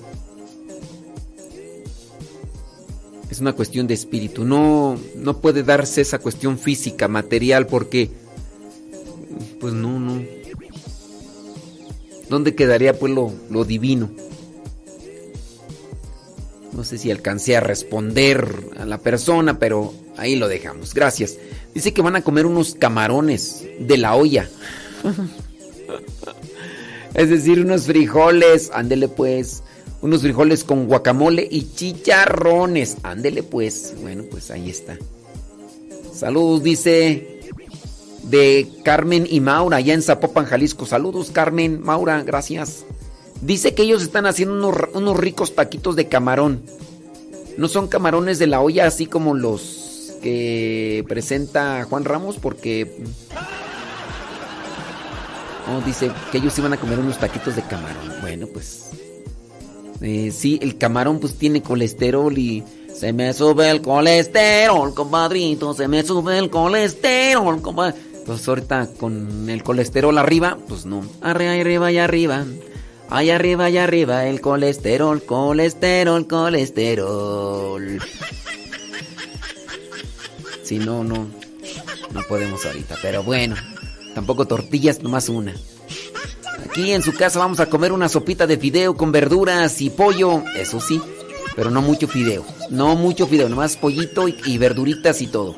Es una cuestión de espíritu. No, no puede darse esa cuestión física, material, porque, pues no, no. ¿Dónde quedaría pues lo, lo divino? No sé si alcancé a responder a la persona, pero ahí lo dejamos. Gracias. Dice que van a comer unos camarones de la olla. es decir, unos frijoles. Ándele pues. Unos frijoles con guacamole y chicharrones. Ándele pues. Bueno, pues ahí está. Saludos, dice de Carmen y Maura, allá en Zapopan, Jalisco. Saludos, Carmen, Maura, gracias. Dice que ellos están haciendo unos, unos ricos taquitos de camarón. No son camarones de la olla así como los que presenta Juan Ramos, porque. Oh, dice que ellos iban a comer unos taquitos de camarón. Bueno, pues. Eh, sí, el camarón pues tiene colesterol y. Se me sube el colesterol, compadrito. Se me sube el colesterol, compadrito. Pues ahorita con el colesterol arriba, pues no. Arriba, arriba y arriba. Allá arriba, allá arriba, el colesterol, colesterol, colesterol. Si no, no. No podemos ahorita. Pero bueno, tampoco tortillas, nomás una. Aquí en su casa vamos a comer una sopita de fideo con verduras y pollo. Eso sí, pero no mucho fideo. No mucho fideo, nomás pollito y, y verduritas y todo.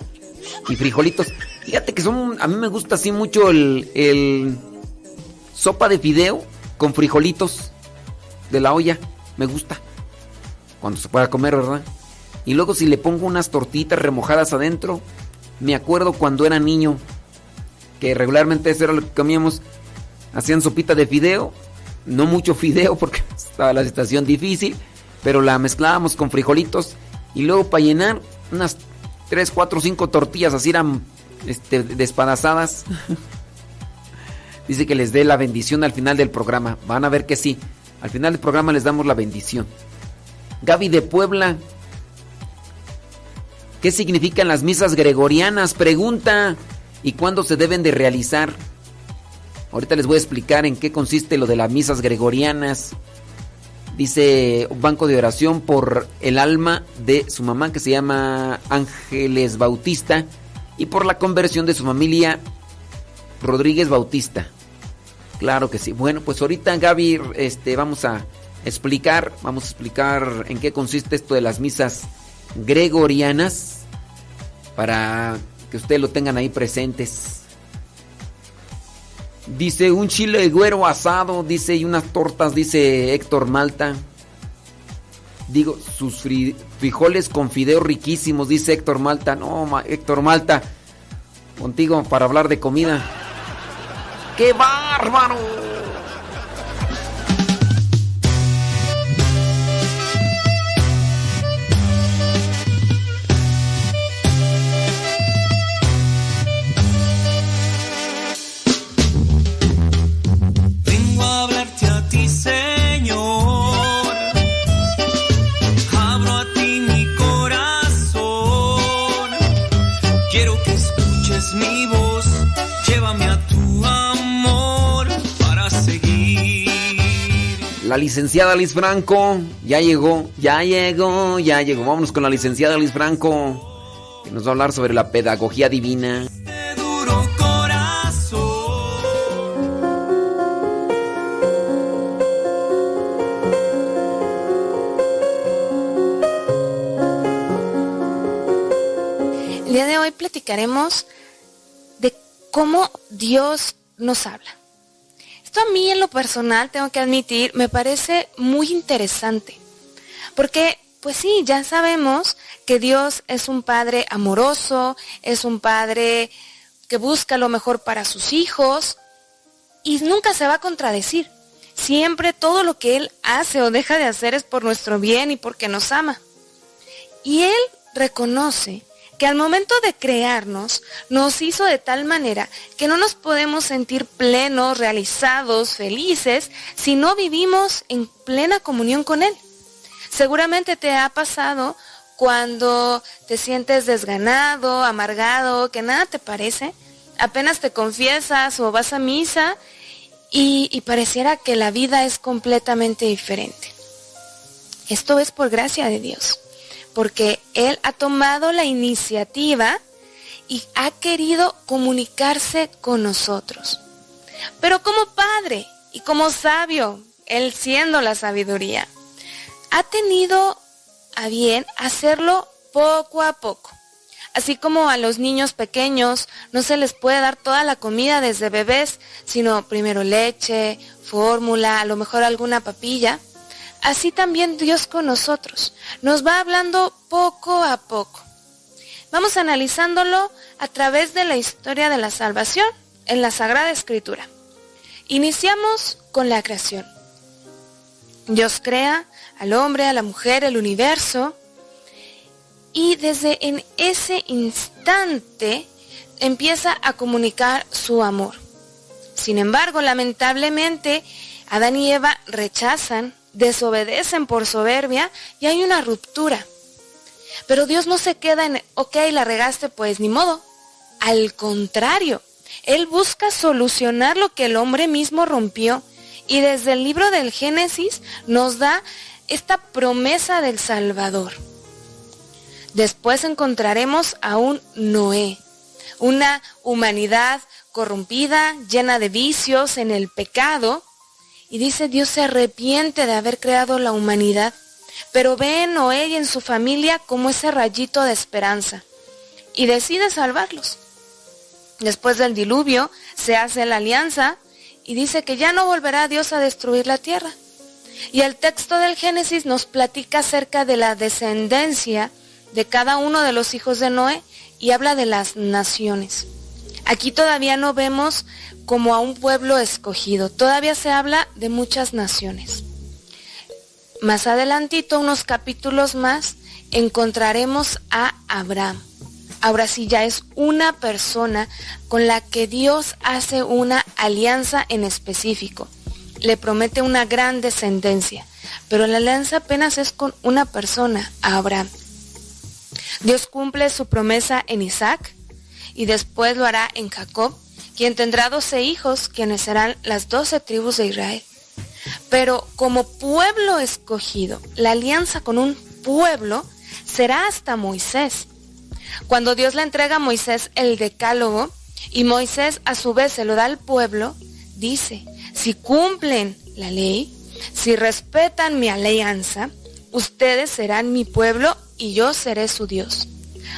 Y frijolitos. Fíjate que son. A mí me gusta así mucho el. el sopa de fideo con frijolitos de la olla. Me gusta. Cuando se pueda comer, ¿verdad? Y luego si le pongo unas tortitas remojadas adentro. Me acuerdo cuando era niño. Que regularmente eso era lo que comíamos. Hacían sopita de fideo. No mucho fideo porque estaba la situación difícil. Pero la mezclábamos con frijolitos. Y luego para llenar unas 3, 4, 5 tortillas así eran este, despadazadas. Dice que les dé la bendición al final del programa. Van a ver que sí. Al final del programa les damos la bendición. Gaby de Puebla. ¿Qué significan las misas gregorianas? Pregunta. ¿Y cuándo se deben de realizar? Ahorita les voy a explicar en qué consiste lo de las misas gregorianas. Dice banco de oración por el alma de su mamá que se llama Ángeles Bautista y por la conversión de su familia Rodríguez Bautista. Claro que sí. Bueno, pues ahorita Gaby, este, vamos a explicar, vamos a explicar en qué consiste esto de las misas gregorianas para que ustedes lo tengan ahí presentes. Dice un chile güero asado, dice, y unas tortas, dice Héctor Malta. Digo, sus frijoles con fideos riquísimos, dice Héctor Malta. No, Héctor Malta, contigo para hablar de comida. ¡Qué bárbaro! La licenciada Liz Franco ya llegó, ya llegó, ya llegó. Vámonos con la licenciada Liz Franco, que nos va a hablar sobre la pedagogía divina. El día de hoy platicaremos de cómo Dios nos habla. Esto a mí en lo personal, tengo que admitir, me parece muy interesante. Porque, pues sí, ya sabemos que Dios es un Padre amoroso, es un Padre que busca lo mejor para sus hijos y nunca se va a contradecir. Siempre todo lo que Él hace o deja de hacer es por nuestro bien y porque nos ama. Y Él reconoce que al momento de crearnos nos hizo de tal manera que no nos podemos sentir plenos, realizados, felices, si no vivimos en plena comunión con Él. Seguramente te ha pasado cuando te sientes desganado, amargado, que nada te parece, apenas te confiesas o vas a misa y, y pareciera que la vida es completamente diferente. Esto es por gracia de Dios porque Él ha tomado la iniciativa y ha querido comunicarse con nosotros. Pero como Padre y como sabio, Él siendo la sabiduría, ha tenido a bien hacerlo poco a poco. Así como a los niños pequeños no se les puede dar toda la comida desde bebés, sino primero leche, fórmula, a lo mejor alguna papilla. Así también Dios con nosotros. Nos va hablando poco a poco. Vamos analizándolo a través de la historia de la salvación en la Sagrada Escritura. Iniciamos con la creación. Dios crea al hombre, a la mujer, el universo, y desde en ese instante empieza a comunicar su amor. Sin embargo, lamentablemente, Adán y Eva rechazan, desobedecen por soberbia y hay una ruptura. Pero Dios no se queda en, ok, la regaste, pues ni modo. Al contrario, Él busca solucionar lo que el hombre mismo rompió y desde el libro del Génesis nos da esta promesa del Salvador. Después encontraremos a un Noé, una humanidad corrompida, llena de vicios, en el pecado. Y dice, Dios se arrepiente de haber creado la humanidad, pero ve en Noé y en su familia como ese rayito de esperanza y decide salvarlos. Después del diluvio se hace la alianza y dice que ya no volverá Dios a destruir la tierra. Y el texto del Génesis nos platica acerca de la descendencia de cada uno de los hijos de Noé y habla de las naciones. Aquí todavía no vemos como a un pueblo escogido, todavía se habla de muchas naciones. Más adelantito, unos capítulos más, encontraremos a Abraham. Ahora sí ya es una persona con la que Dios hace una alianza en específico. Le promete una gran descendencia, pero la alianza apenas es con una persona, Abraham. Dios cumple su promesa en Isaac y después lo hará en Jacob, quien tendrá doce hijos, quienes serán las doce tribus de Israel. Pero como pueblo escogido, la alianza con un pueblo será hasta Moisés. Cuando Dios le entrega a Moisés el decálogo y Moisés a su vez se lo da al pueblo, dice, si cumplen la ley, si respetan mi alianza, ustedes serán mi pueblo y yo seré su Dios.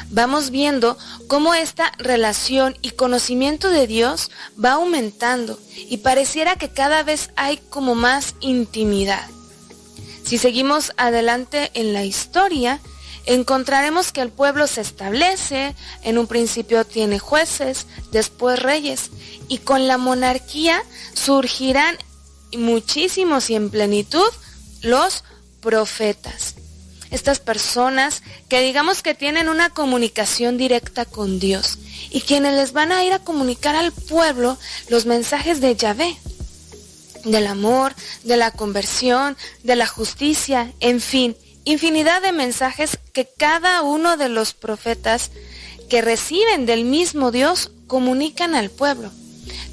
Vamos viendo cómo esta relación y conocimiento de Dios va aumentando y pareciera que cada vez hay como más intimidad. Si seguimos adelante en la historia, encontraremos que el pueblo se establece, en un principio tiene jueces, después reyes, y con la monarquía surgirán muchísimos y en plenitud los profetas. Estas personas que digamos que tienen una comunicación directa con Dios y quienes les van a ir a comunicar al pueblo los mensajes de Yahvé, del amor, de la conversión, de la justicia, en fin, infinidad de mensajes que cada uno de los profetas que reciben del mismo Dios comunican al pueblo.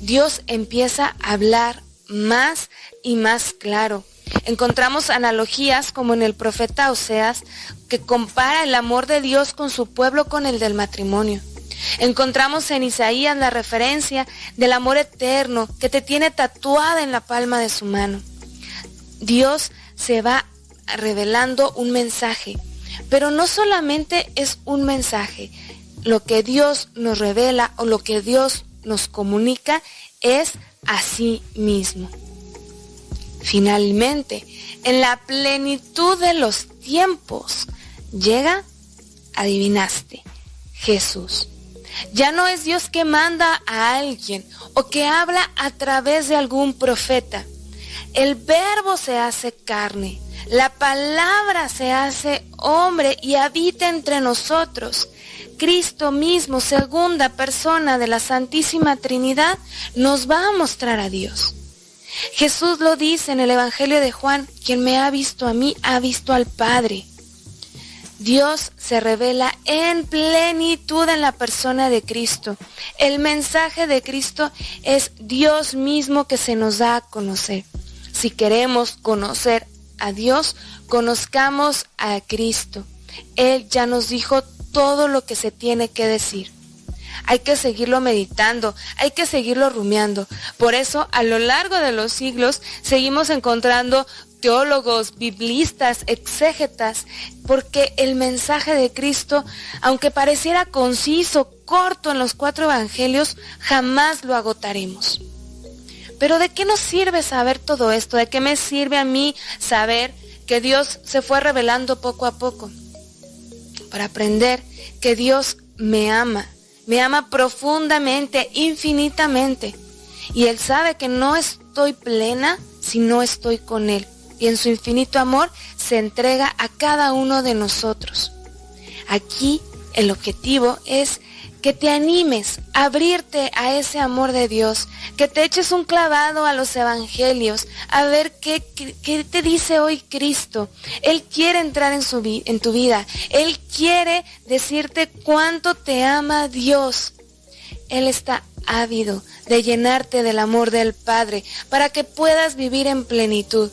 Dios empieza a hablar más y más claro. Encontramos analogías como en el profeta Oseas, que compara el amor de Dios con su pueblo con el del matrimonio. Encontramos en Isaías la referencia del amor eterno que te tiene tatuada en la palma de su mano. Dios se va revelando un mensaje, pero no solamente es un mensaje. Lo que Dios nos revela o lo que Dios nos comunica es a sí mismo. Finalmente, en la plenitud de los tiempos, llega, adivinaste, Jesús. Ya no es Dios que manda a alguien o que habla a través de algún profeta. El verbo se hace carne, la palabra se hace hombre y habita entre nosotros. Cristo mismo, segunda persona de la Santísima Trinidad, nos va a mostrar a Dios. Jesús lo dice en el Evangelio de Juan, quien me ha visto a mí, ha visto al Padre. Dios se revela en plenitud en la persona de Cristo. El mensaje de Cristo es Dios mismo que se nos da a conocer. Si queremos conocer a Dios, conozcamos a Cristo. Él ya nos dijo todo lo que se tiene que decir hay que seguirlo meditando, hay que seguirlo rumiando. Por eso, a lo largo de los siglos, seguimos encontrando teólogos, biblistas, exégetas, porque el mensaje de Cristo, aunque pareciera conciso, corto en los cuatro evangelios, jamás lo agotaremos. Pero ¿de qué nos sirve saber todo esto? ¿De qué me sirve a mí saber que Dios se fue revelando poco a poco? Para aprender que Dios me ama, me ama profundamente, infinitamente. Y Él sabe que no estoy plena si no estoy con Él. Y en su infinito amor se entrega a cada uno de nosotros. Aquí el objetivo es que te animes a abrirte a ese amor de Dios, que te eches un clavado a los evangelios, a ver qué, qué- te dice hoy Cristo. Él quiere entrar en, su en tu vida, Él quiere decirte cuánto te ama Dios. Él está ávido de llenarte del amor del Padre para que puedas vivir en plenitud.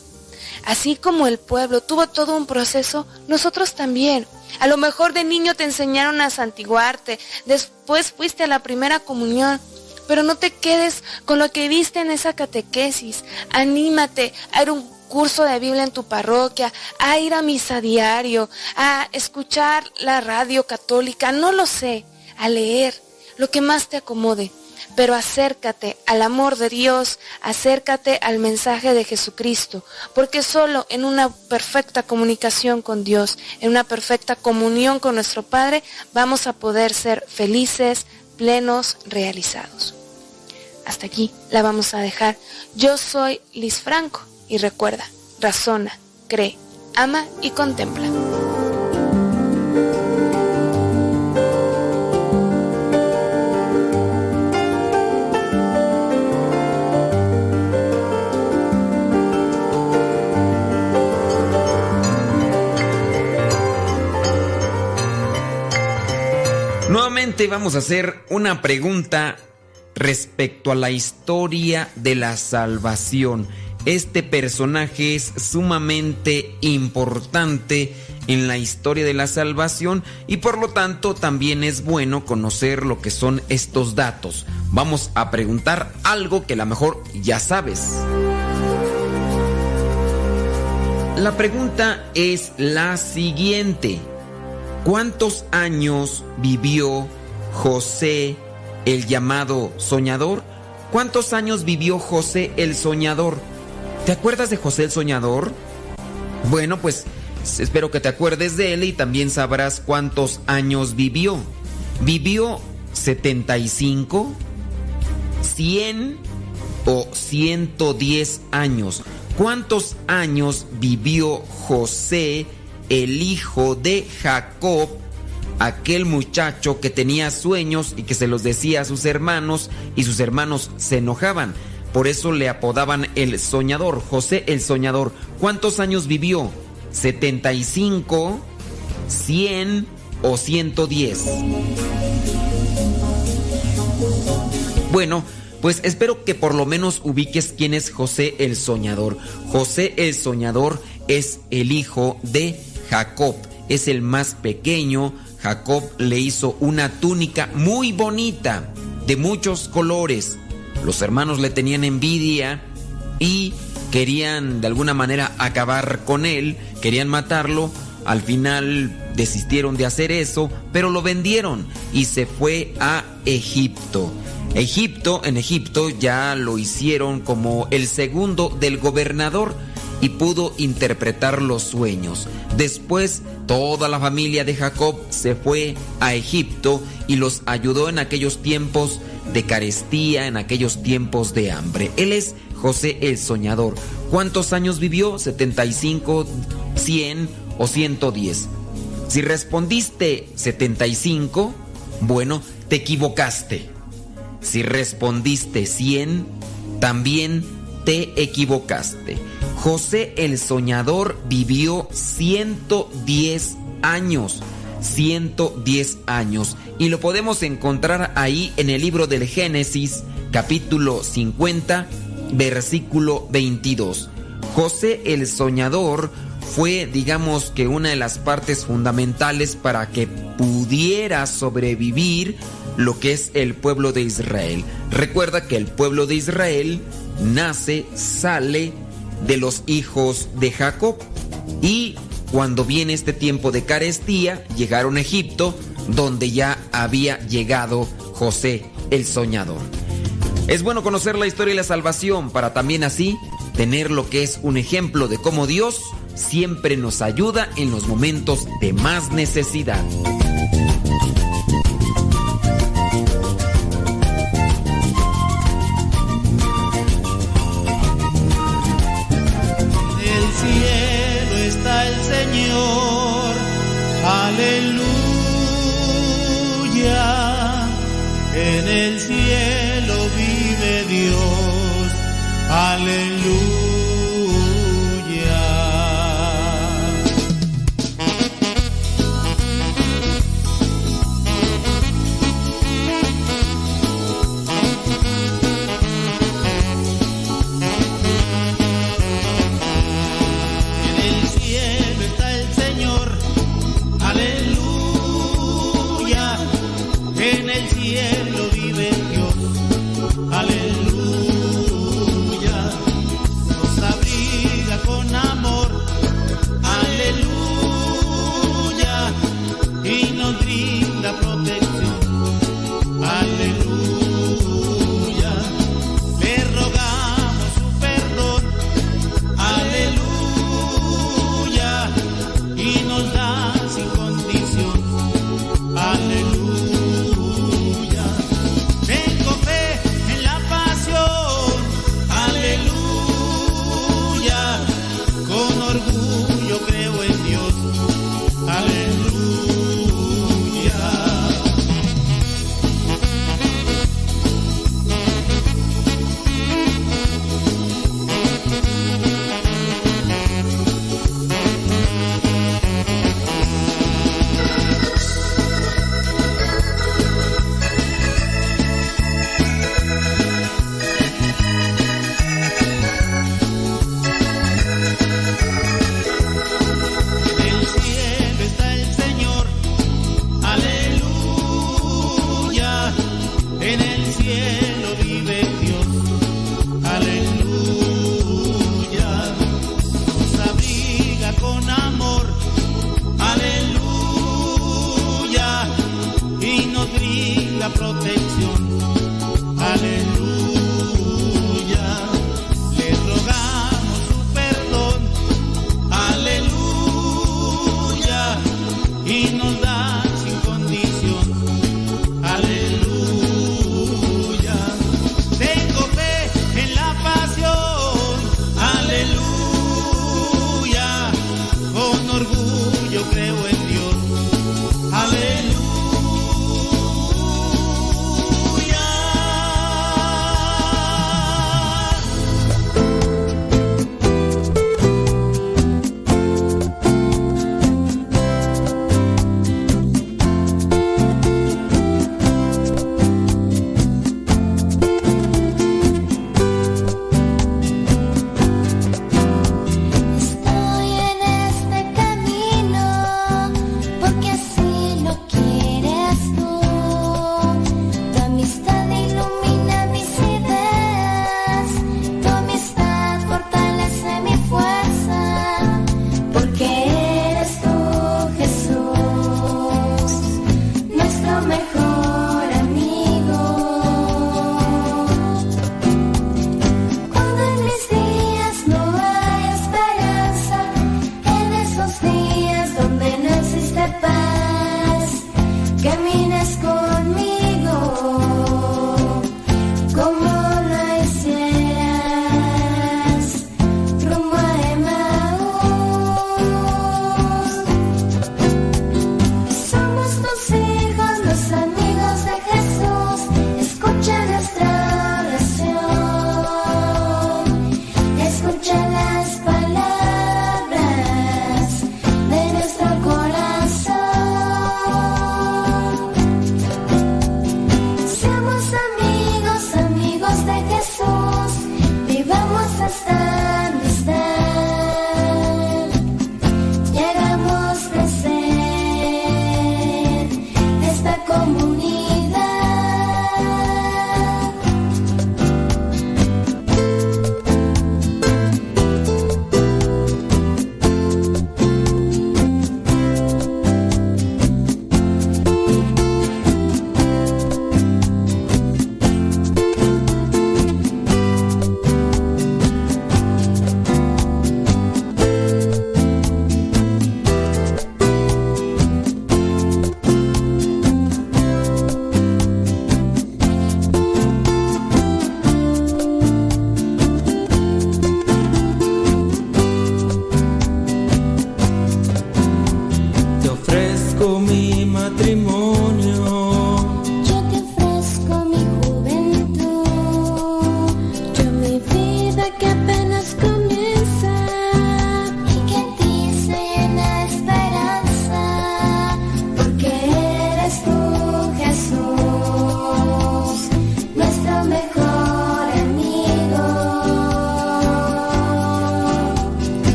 Así como el pueblo tuvo todo un proceso, nosotros también. A lo mejor de niño te enseñaron a santiguarte, después fuiste a la primera comunión, pero no te quedes con lo que viste en esa catequesis. Anímate a ir a un curso de Biblia en tu parroquia, a ir a misa diario, a escuchar la radio católica, no lo sé, a leer lo que más te acomode. Pero acércate al amor de Dios, acércate al mensaje de Jesucristo, porque solo en una perfecta comunicación con Dios, en una perfecta comunión con nuestro Padre, vamos a poder ser felices, plenos, realizados. Hasta aquí la vamos a dejar. Yo soy Liz Franco y recuerda, razona, cree, ama y contempla. Nuevamente vamos a hacer una pregunta respecto a la historia de la salvación. Este personaje es sumamente importante en la historia de la salvación y por lo tanto también es bueno conocer lo que son estos datos. Vamos a preguntar algo que a lo mejor ya sabes. La pregunta es la siguiente. ¿Cuántos años vivió José el llamado soñador? ¿Cuántos años vivió José el soñador? ¿Te acuerdas de José el soñador? Bueno, pues espero que te acuerdes de él y también sabrás cuántos años vivió. ¿Vivió 75, 100 o 110 años? ¿Cuántos años vivió José el hijo de Jacob, aquel muchacho que tenía sueños y que se los decía a sus hermanos y sus hermanos se enojaban. Por eso le apodaban el soñador, José el soñador. ¿Cuántos años vivió? ¿75, 100 o 110? Bueno, pues espero que por lo menos ubiques quién es José el soñador. José el soñador es el hijo de Jacob, es el más pequeño. Jacob le hizo una túnica muy bonita, de muchos colores. Los hermanos le tenían envidia y querían de alguna manera acabar con él, querían matarlo. Al final desistieron de hacer eso, pero lo vendieron y se fue a Egipto. Egipto, en Egipto ya lo hicieron como el segundo del gobernador y pudo interpretar los sueños. Después toda la familia de Jacob se fue a Egipto y los ayudó en aquellos tiempos de carestía, en aquellos tiempos de hambre. Él es José el Soñador. ¿Cuántos años vivió? ¿75, 100 o 110? Si respondiste 75, bueno, te equivocaste. Si respondiste 100, también te equivocaste. José el Soñador vivió 110 años. 110 años. Y lo podemos encontrar ahí en el libro del Génesis, capítulo 50, versículo 22. José el Soñador fue, digamos que, una de las partes fundamentales para que pudiera sobrevivir lo que es el pueblo de Israel. Recuerda que el pueblo de Israel nace, sale de los hijos de Jacob. Y cuando viene este tiempo de carestía, llegaron a Egipto, donde ya había llegado José el soñador. Es bueno conocer la historia y la salvación para también así tener lo que es un ejemplo de cómo Dios siempre nos ayuda en los momentos de más necesidad.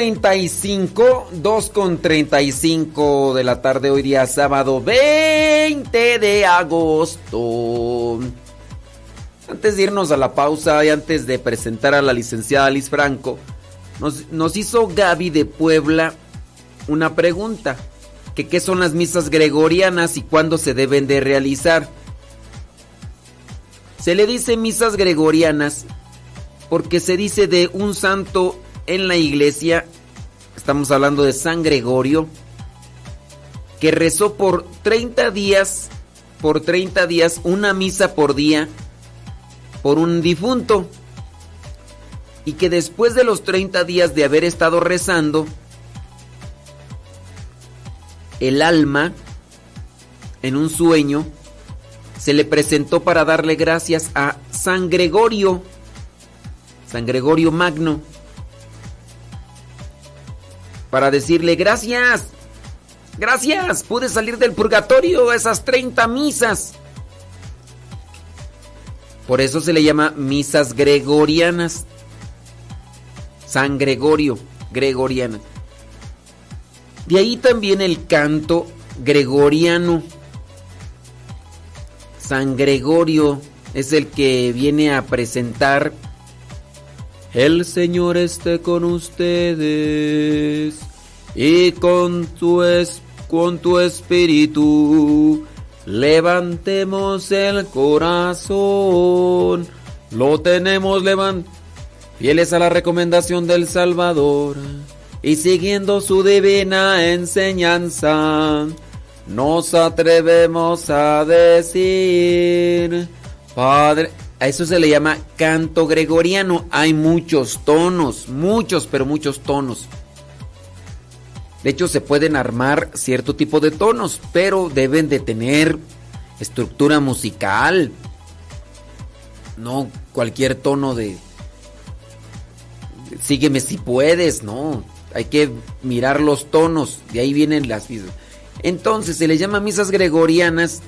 2.35, 2.35 de la tarde hoy día sábado 20 de agosto. Antes de irnos a la pausa y antes de presentar a la licenciada Alice Franco, nos, nos hizo Gaby de Puebla una pregunta, que qué son las misas gregorianas y cuándo se deben de realizar. Se le dice misas gregorianas porque se dice de un santo en la iglesia, estamos hablando de San Gregorio, que rezó por 30 días, por 30 días, una misa por día, por un difunto, y que después de los 30 días de haber estado rezando, el alma, en un sueño, se le presentó para darle gracias a San Gregorio, San Gregorio Magno, para decirle gracias, gracias, pude salir del purgatorio esas 30 misas. Por eso se le llama misas gregorianas. San Gregorio, gregorianas. De ahí también el canto gregoriano. San Gregorio es el que viene a presentar el Señor esté con ustedes y con tu, es- con tu espíritu. Levantemos el corazón. Lo tenemos levantado. Fieles a la recomendación del Salvador y siguiendo su divina enseñanza, nos atrevemos a decir, Padre, a eso se le llama canto gregoriano. Hay muchos tonos, muchos, pero muchos tonos. De hecho, se pueden armar cierto tipo de tonos, pero deben de tener estructura musical. No cualquier tono de... Sígueme si puedes, no. Hay que mirar los tonos, de ahí vienen las misas. Entonces se le llama misas gregorianas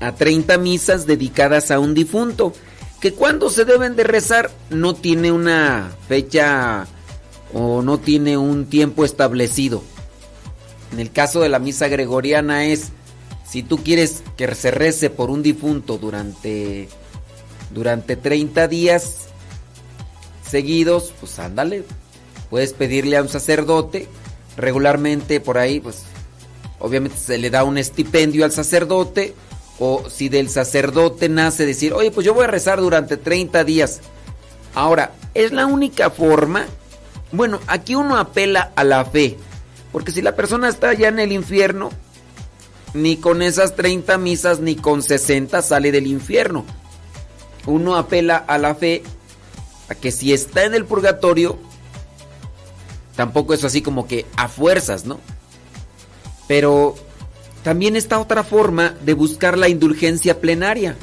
a 30 misas dedicadas a un difunto, que cuando se deben de rezar no tiene una fecha o no tiene un tiempo establecido. En el caso de la misa gregoriana es, si tú quieres que se rece por un difunto durante, durante 30 días seguidos, pues ándale, puedes pedirle a un sacerdote, regularmente por ahí, pues obviamente se le da un estipendio al sacerdote, o si del sacerdote nace decir, oye, pues yo voy a rezar durante 30 días. Ahora, es la única forma, bueno, aquí uno apela a la fe, porque si la persona está allá en el infierno, ni con esas 30 misas ni con 60 sale del infierno. Uno apela a la fe, a que si está en el purgatorio, tampoco es así como que a fuerzas, ¿no? Pero también está otra forma de buscar la indulgencia plenaria.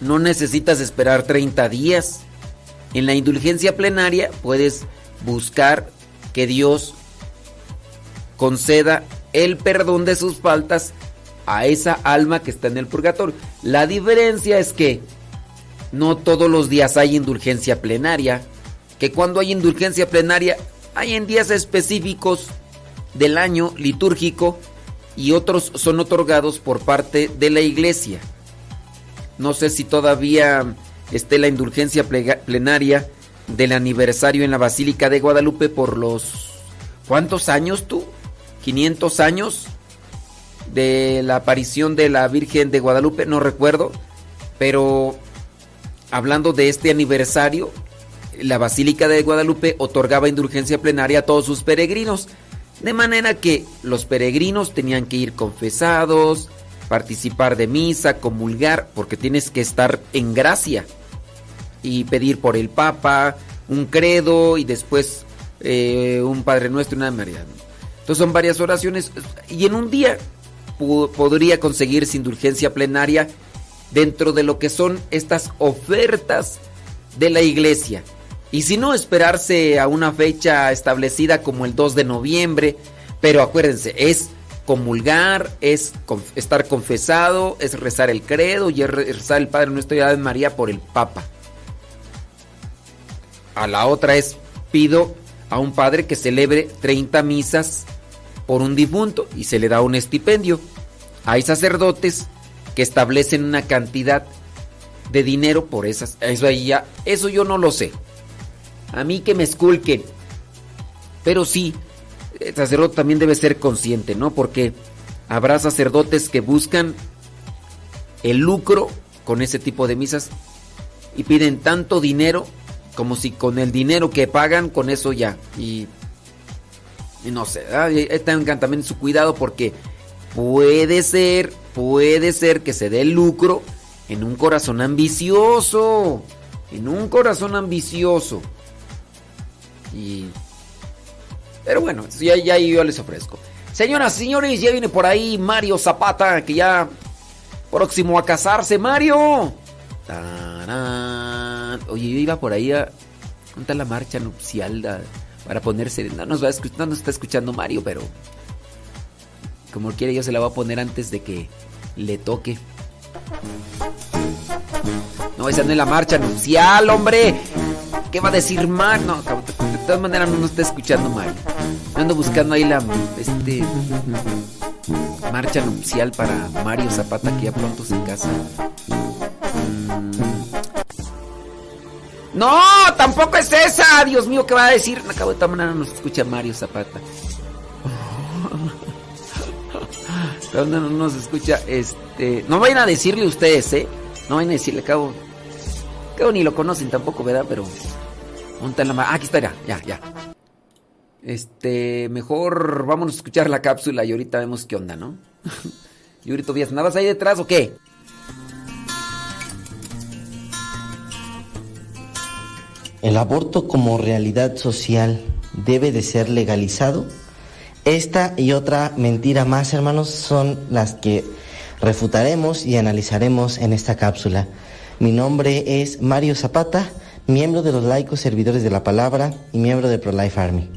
No necesitas esperar 30 días. En la indulgencia plenaria puedes buscar que Dios conceda el perdón de sus faltas a esa alma que está en el purgatorio. La diferencia es que no todos los días hay indulgencia plenaria, que cuando hay indulgencia plenaria hay en días específicos del año litúrgico y otros son otorgados por parte de la iglesia. No sé si todavía esté la indulgencia plenaria del aniversario en la Basílica de Guadalupe por los ¿cuántos años tú? 500 años de la aparición de la Virgen de Guadalupe, no recuerdo, pero hablando de este aniversario, la Basílica de Guadalupe otorgaba indulgencia plenaria a todos sus peregrinos, de manera que los peregrinos tenían que ir confesados, participar de misa, comulgar, porque tienes que estar en gracia y pedir por el Papa, un credo y después eh, un Padre Nuestro y una María. Entonces son varias oraciones y en un día podría conseguirse indulgencia plenaria dentro de lo que son estas ofertas de la iglesia. Y si no, esperarse a una fecha establecida como el 2 de noviembre. Pero acuérdense, es comulgar, es estar confesado, es rezar el credo y es rezar el Padre Nuestro y Ave María por el Papa. A la otra es pido a un padre que celebre 30 misas por un difunto y se le da un estipendio. Hay sacerdotes que establecen una cantidad de dinero por esas. Eso ahí ya, eso yo no lo sé. A mí que me esculquen. Pero sí, el sacerdote también debe ser consciente, ¿no? Porque habrá sacerdotes que buscan el lucro con ese tipo de misas y piden tanto dinero como si con el dinero que pagan, con eso ya. Y, no sé, tengan también su cuidado porque puede ser, puede ser que se dé el lucro en un corazón ambicioso. En un corazón ambicioso. Y. Pero bueno, ya, ya yo les ofrezco. Señoras, señores, ya viene por ahí Mario Zapata, que ya próximo a casarse, Mario. Oye, yo iba por ahí a contar la marcha nupcial para ponerse. No nos, va a no nos está escuchando Mario, pero como quiere yo se la voy a poner antes de que le toque. No, esa no es la marcha nupcial, hombre. ¿Qué va a decir Mario? No, de todas maneras no nos está escuchando Mario. Ando buscando ahí la este marcha nupcial para Mario Zapata que ya pronto se casa. No, tampoco es esa. Dios mío, ¿qué va a decir? Acabo de tomar no nos escucha Mario Zapata. no nos escucha, este, no vayan a decirle ustedes, ¿eh? No vayan a decirle, acabo, acabo ni lo conocen tampoco, ¿verdad? Pero, monta la ah, aquí está, ya, ya, ya. Este, mejor vámonos a escuchar la cápsula y ahorita vemos qué onda, ¿no? y ahorita ¿nada ahí detrás o qué? ¿El aborto como realidad social debe de ser legalizado? Esta y otra mentira más, hermanos, son las que refutaremos y analizaremos en esta cápsula. Mi nombre es Mario Zapata, miembro de los laicos servidores de la palabra y miembro de ProLife Army.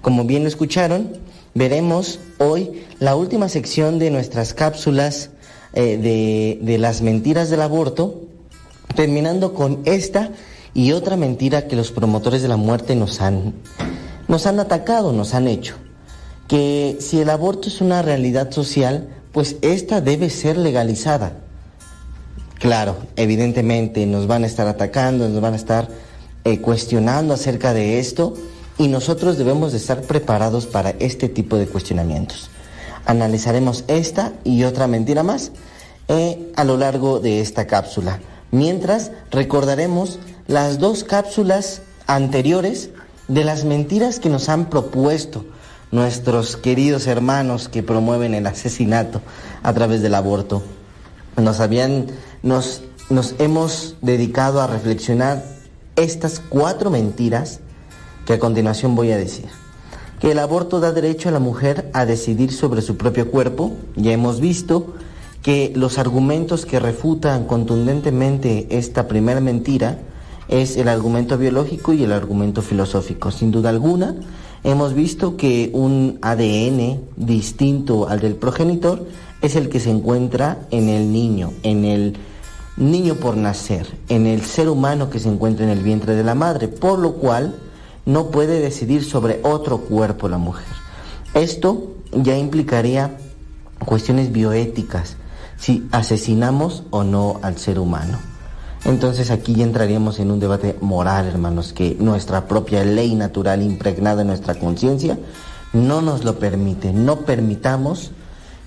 Como bien lo escucharon, veremos hoy la última sección de nuestras cápsulas eh, de, de las mentiras del aborto, terminando con esta y otra mentira que los promotores de la muerte nos han, nos han atacado, nos han hecho. Que si el aborto es una realidad social, pues esta debe ser legalizada. Claro, evidentemente nos van a estar atacando, nos van a estar eh, cuestionando acerca de esto y nosotros debemos de estar preparados para este tipo de cuestionamientos. Analizaremos esta y otra mentira más eh, a lo largo de esta cápsula. Mientras recordaremos las dos cápsulas anteriores de las mentiras que nos han propuesto nuestros queridos hermanos que promueven el asesinato a través del aborto. Nos habían, nos, nos hemos dedicado a reflexionar estas cuatro mentiras que a continuación voy a decir. Que el aborto da derecho a la mujer a decidir sobre su propio cuerpo. Ya hemos visto que los argumentos que refutan contundentemente esta primera mentira es el argumento biológico y el argumento filosófico. Sin duda alguna, hemos visto que un ADN distinto al del progenitor es el que se encuentra en el niño, en el niño por nacer, en el ser humano que se encuentra en el vientre de la madre, por lo cual no puede decidir sobre otro cuerpo la mujer. Esto ya implicaría cuestiones bioéticas, si asesinamos o no al ser humano. Entonces aquí ya entraríamos en un debate moral, hermanos, que nuestra propia ley natural impregnada en nuestra conciencia no nos lo permite. No permitamos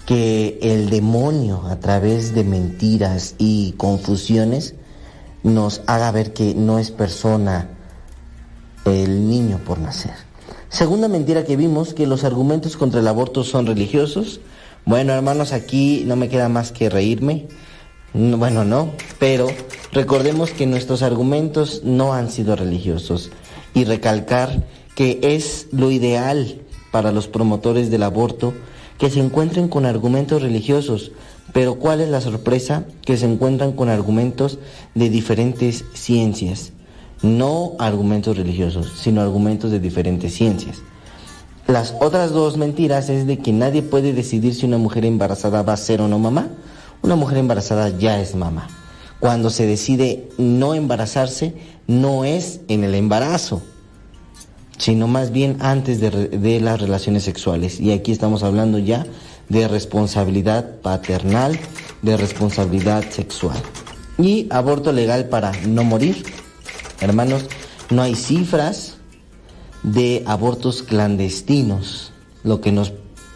que el demonio a través de mentiras y confusiones nos haga ver que no es persona el niño por nacer. Segunda mentira que vimos, que los argumentos contra el aborto son religiosos. Bueno, hermanos, aquí no me queda más que reírme. Bueno, no, pero recordemos que nuestros argumentos no han sido religiosos y recalcar que es lo ideal para los promotores del aborto que se encuentren con argumentos religiosos, pero ¿cuál es la sorpresa? Que se encuentran con argumentos de diferentes ciencias, no argumentos religiosos, sino argumentos de diferentes ciencias. Las otras dos mentiras es de que nadie puede decidir si una mujer embarazada va a ser o no mamá. Una mujer embarazada ya es mamá. Cuando se decide no embarazarse, no es en el embarazo, sino más bien antes de, las relaciones sexuales. Y aquí estamos hablando ya de responsabilidad paternal, de responsabilidad sexual. Y aborto legal para no morir. Hermanos, no hay cifras de abortos clandestinos. Lo que nos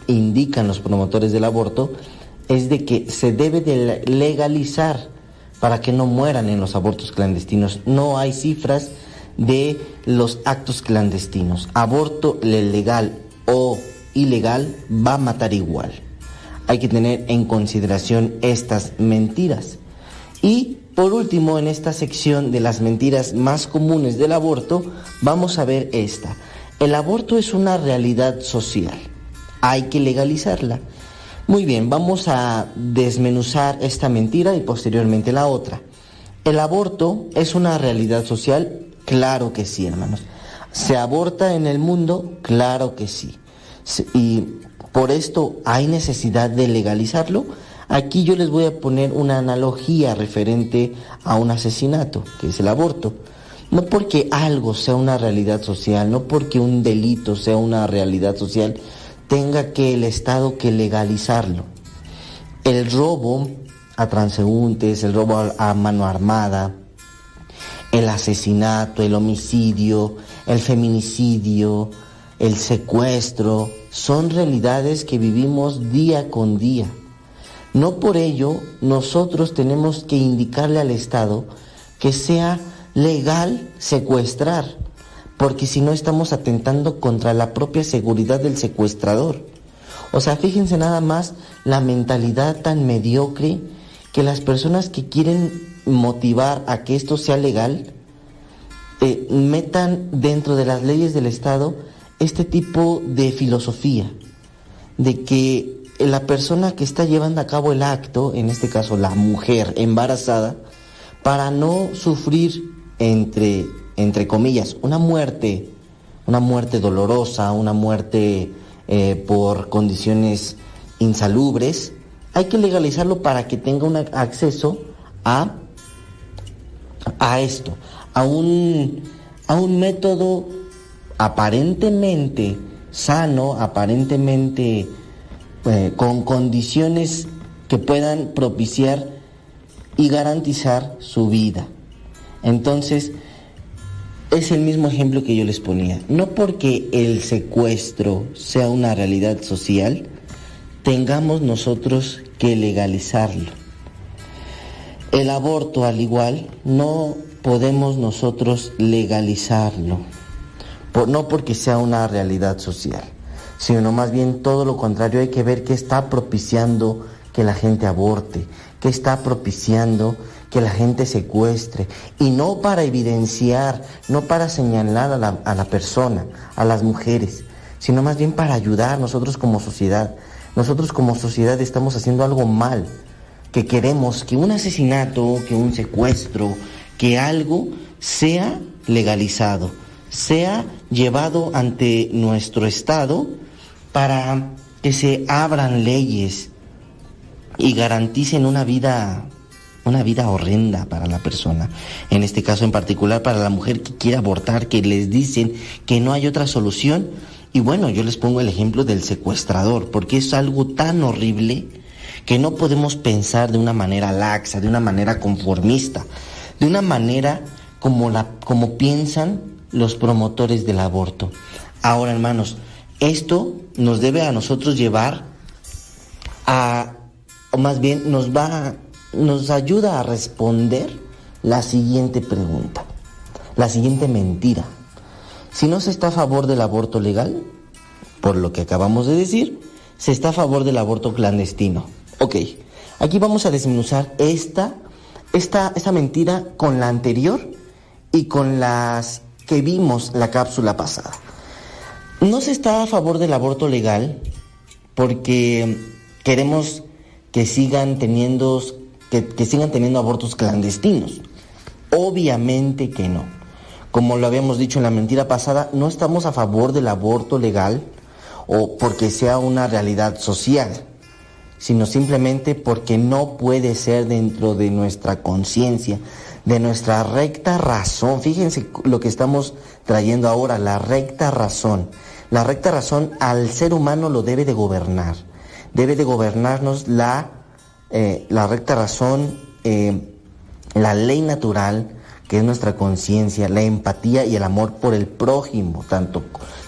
indican los promotores del aborto es de que se debe de legalizar para que no mueran en los abortos clandestinos. No hay cifras de los actos clandestinos. Aborto legal o ilegal va a matar igual. Hay que tener en consideración estas mentiras. Y por último, en esta sección de las mentiras más comunes del aborto, vamos a ver esta. El aborto es una realidad social. Hay que legalizarla. Muy bien, vamos a desmenuzar esta mentira y posteriormente la otra. El aborto es una realidad social Claro que sí, hermanos. ¿Se aborta en el mundo? Claro que sí. Y por esto hay necesidad de legalizarlo. Aquí yo les voy a poner una analogía referente a un asesinato, que es el aborto. No porque algo sea una realidad social, no porque un delito sea una realidad social, tenga que el Estado que legalizarlo. El robo a transeúntes, el robo a mano armada, el asesinato, el homicidio, el feminicidio, el secuestro, son realidades que vivimos día con día. No por ello nosotros tenemos que indicarle al Estado que sea legal secuestrar, porque si no estamos atentando contra la propia seguridad del secuestrador. O sea, fíjense nada más la mentalidad tan mediocre que las personas que quieren motivar a que esto sea legal, eh, metan dentro de las leyes del Estado este tipo de filosofía, de que la persona que está llevando a cabo el acto, en este caso la mujer embarazada, para no sufrir entre, entre comillas, una muerte, una muerte dolorosa, una muerte eh, por condiciones insalubres, hay que legalizarlo para que tenga un acceso a a esto, a un, a un método aparentemente sano, aparentemente eh, con condiciones que puedan propiciar y garantizar su vida. Entonces, es el mismo ejemplo que yo les ponía. No porque el secuestro sea una realidad social, tengamos nosotros que legalizarlo. El aborto al igual no podemos nosotros legalizarlo, no porque sea una realidad social, sino más bien todo lo contrario, hay que ver qué está propiciando que la gente aborte, qué está propiciando que la gente secuestre, y no para evidenciar, no para señalar a la, a la persona, a las mujeres, sino más bien para ayudar nosotros como sociedad. Nosotros como sociedad estamos haciendo algo mal que queremos que un asesinato, que un secuestro, que algo sea legalizado, sea llevado ante nuestro Estado para que se abran leyes y garanticen una vida una vida horrenda para la persona. En este caso en particular para la mujer que quiere abortar, que les dicen que no hay otra solución. Y bueno, yo les pongo el ejemplo del secuestrador, porque es algo tan horrible que no podemos pensar de una manera laxa, de una manera conformista, de una manera como, la, como piensan los promotores del aborto. Ahora, hermanos, Esto nos debe a nosotros llevar a, o más bien nos va, nos ayuda a responder la siguiente pregunta, la siguiente mentira. Si no se está a favor del aborto legal, por lo que acabamos de decir, se está a favor del aborto clandestino. Ok, aquí vamos a desmenuzar esta, esta, mentira con la anterior y con las que vimos la cápsula pasada. No se está a favor del aborto legal porque queremos que sigan teniendo, que sigan teniendo abortos clandestinos. Obviamente que no. Como lo habíamos dicho en la mentira pasada, no estamos a favor del aborto legal o porque sea una realidad social, sino simplemente porque no puede ser dentro de nuestra conciencia, de nuestra recta razón. Fíjense lo que estamos trayendo ahora, la recta razón. La recta razón al ser humano lo debe de gobernar. Debe de gobernarnos la, eh, la recta razón, eh, la ley natural, que es nuestra conciencia, la empatía y el amor por el prójimo, tanto,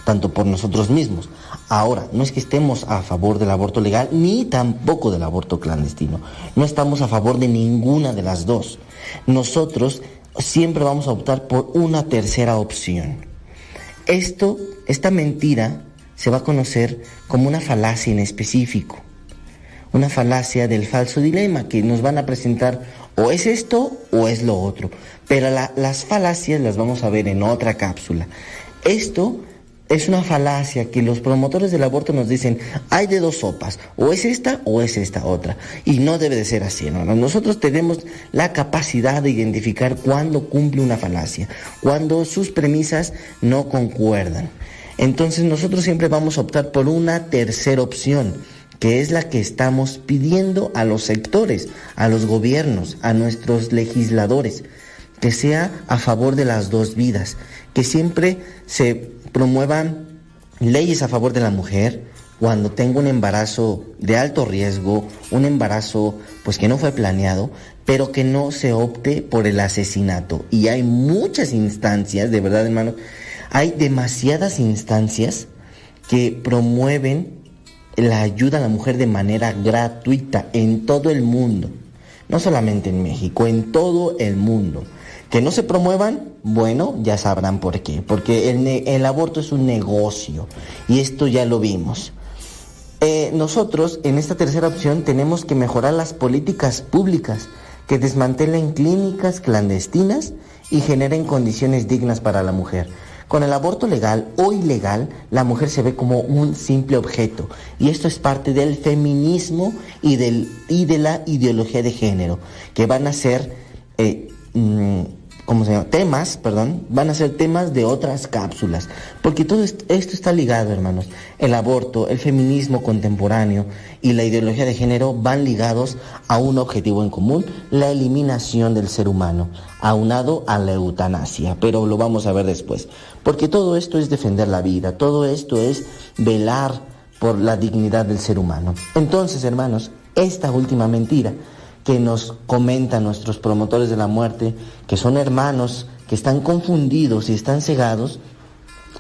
tanto por nosotros mismos. Ahora, no es que estemos a favor del aborto legal ni tampoco del aborto clandestino. No estamos a favor de ninguna de las dos. Nosotros siempre vamos a optar por una tercera opción. Esto, esta mentira, se va a conocer como una falacia en específico. Una falacia del falso dilema que nos van a presentar o es esto o es lo otro. Pero la, las falacias las vamos a ver en otra cápsula. Esto es una falacia que los promotores del aborto nos dicen, hay de dos sopas, o es esta o es esta otra. Y no debe de ser así. Nosotros tenemos la capacidad de identificar cuándo cumple una falacia, cuando sus premisas no concuerdan. Entonces nosotros siempre vamos a optar por una tercera opción, que es la que estamos pidiendo a los sectores, a los gobiernos, a nuestros legisladores, que sea a favor de las dos vidas, que siempre se promuevan leyes a favor de la mujer cuando tenga un embarazo de alto riesgo, un embarazo pues que no fue planeado, pero que no se opte por el asesinato. Y hay muchas instancias, de verdad hermano, hay demasiadas instancias que promueven la ayuda a la mujer de manera gratuita en todo el mundo. No solamente en México, en todo el mundo. Que no se promuevan, bueno, ya sabrán por qué. Porque el, aborto es un negocio. Y esto ya lo vimos. Eh, nosotros en esta tercera opción tenemos que mejorar las políticas públicas que desmantelen clínicas clandestinas y generen condiciones dignas para la mujer. Con el aborto legal o ilegal, la mujer se ve como un simple objeto. Y esto es parte del feminismo y, del, y de la ideología de género, que van a ser eh, mm, ¿cómo se llama? Temas, perdón, van a ser temas de otras cápsulas. Porque todo esto está ligado, hermanos. El aborto, el feminismo contemporáneo y la ideología de género van ligados a un objetivo en común, la eliminación del ser humano, aunado a la eutanasia. Pero lo vamos a ver después. Porque todo esto es defender la vida, todo esto es velar por la dignidad del ser humano. Entonces, hermanos, esta última mentira que nos comentan nuestros promotores de la muerte, que son hermanos, que están confundidos y están cegados,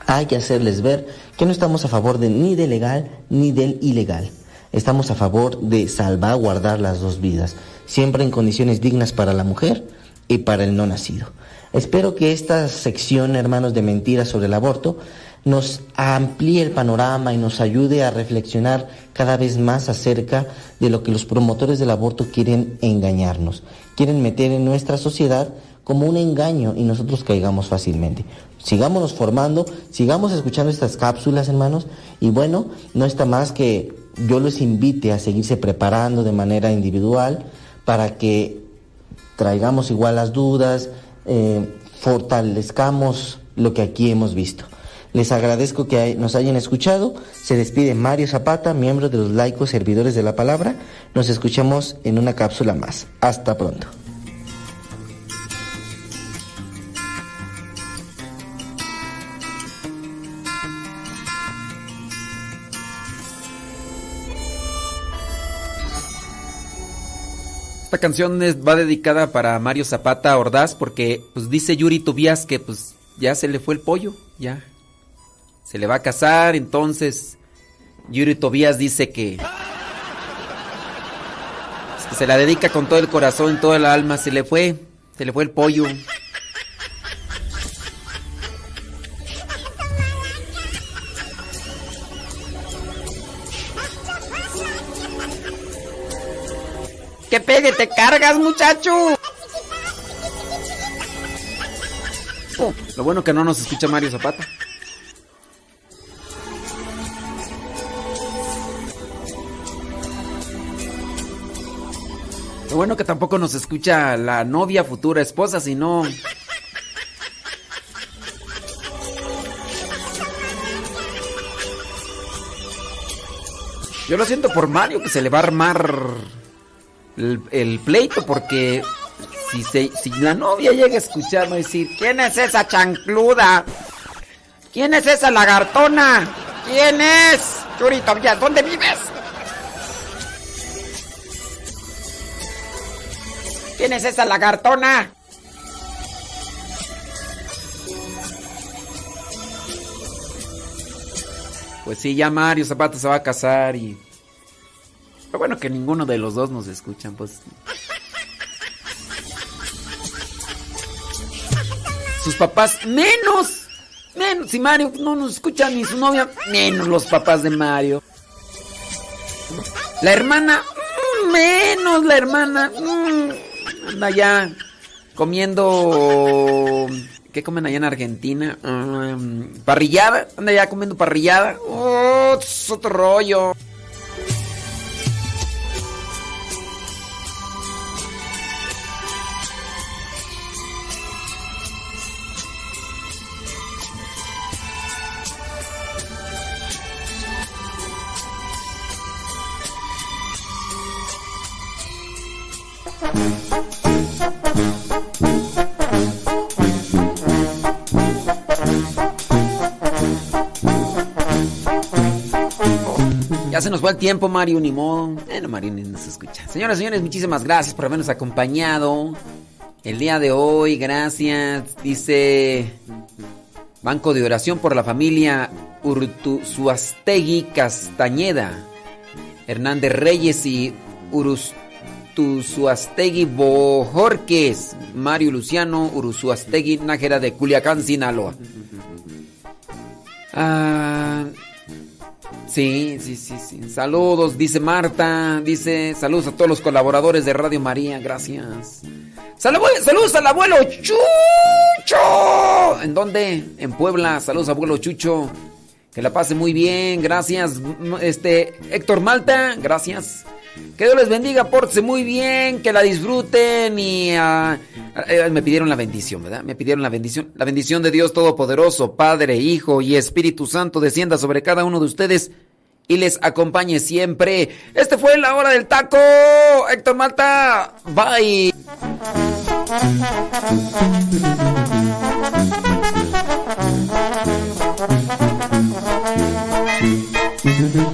hay que hacerles ver que no estamos a favor de ni del legal ni del ilegal. Estamos a favor de salvaguardar las dos vidas, siempre en condiciones dignas para la mujer y para el no nacido. Espero que esta sección, hermanos, de mentiras sobre el aborto nos amplíe el panorama y nos ayude a reflexionar cada vez más acerca de lo que los promotores del aborto quieren engañarnos. Quieren meter en nuestra sociedad como un engaño y nosotros caigamos fácilmente. Sigámonos formando, sigamos escuchando estas cápsulas, hermanos, y bueno, no está más que yo les invite a seguirse preparando de manera individual para que traigamos igual las dudas, eh, fortalezcamos lo que aquí hemos visto. Les agradezco que nos hayan escuchado. Se despide Mario Zapata, miembro de los laicos servidores de la palabra. Nos escuchamos en una cápsula más. Hasta pronto. Esta canción es- va dedicada para Mario Zapata Ordaz porque pues dice Yuri Tobías que pues ya se le fue el pollo, ya. Se le va a casar, entonces Yuri Tobías dice que, que se la dedica con todo el corazón, toda el alma. Se le fue, se le fue el pollo. ¡Que pegue, te cargas, muchacho! Lo bueno que no nos escucha Mario Zapata. Lo bueno que tampoco nos escucha la novia, futura esposa, sino... Yo lo siento por Mario, que se le va a armar el, pleito, porque si, se, si la novia llega a escucharme decir, ¿quién es esa chancluda? ¿Quién es esa lagartona? ¿Quién es? Churito, ¿dónde vives? ¿Quién es esa lagartona? Pues sí, ya Mario Zapata se va a casar y... Pero bueno que ninguno de los dos nos escuchan, pues... Sus papás, menos. Menos. Si Mario no nos escucha ni su novia, menos los papás de Mario. La hermana, menos la hermana. Mm, anda ya comiendo. ¿Qué comen allá en Argentina? Um, parrillada. Anda ya comiendo parrillada. Oh, es otro rollo. Se nos fue el tiempo, Mario, ni modo. Bueno, Mario ni nos escucha. Señoras y señores, muchísimas gracias por habernos acompañado el día de hoy. Gracias. Dice Banco de Oración por la familia Urtuzuastegui Castañeda. Hernández Reyes y Urustuzuastegui Bojorques. Mario Luciano Uruzuastegui Nájera de Culiacán, Sinaloa. Ah. Sí, sí, sí, sí. Saludos, dice Marta. Dice, saludos a todos los colaboradores de Radio María. Gracias. Saludos al abuelo Chucho. ¿En dónde? En Puebla. Saludos, abuelo Chucho. Que la pase muy bien. Gracias. Este, Héctor Malta. Gracias. Que Dios les bendiga, pórtense muy bien, que la disfruten y ah, eh, eh, me pidieron la bendición, ¿verdad? Me pidieron la bendición. La bendición de Dios Todopoderoso, Padre, Hijo y Espíritu Santo descienda sobre cada uno de ustedes y les acompañe siempre. Este fue la hora del taco. Héctor Malta, bye.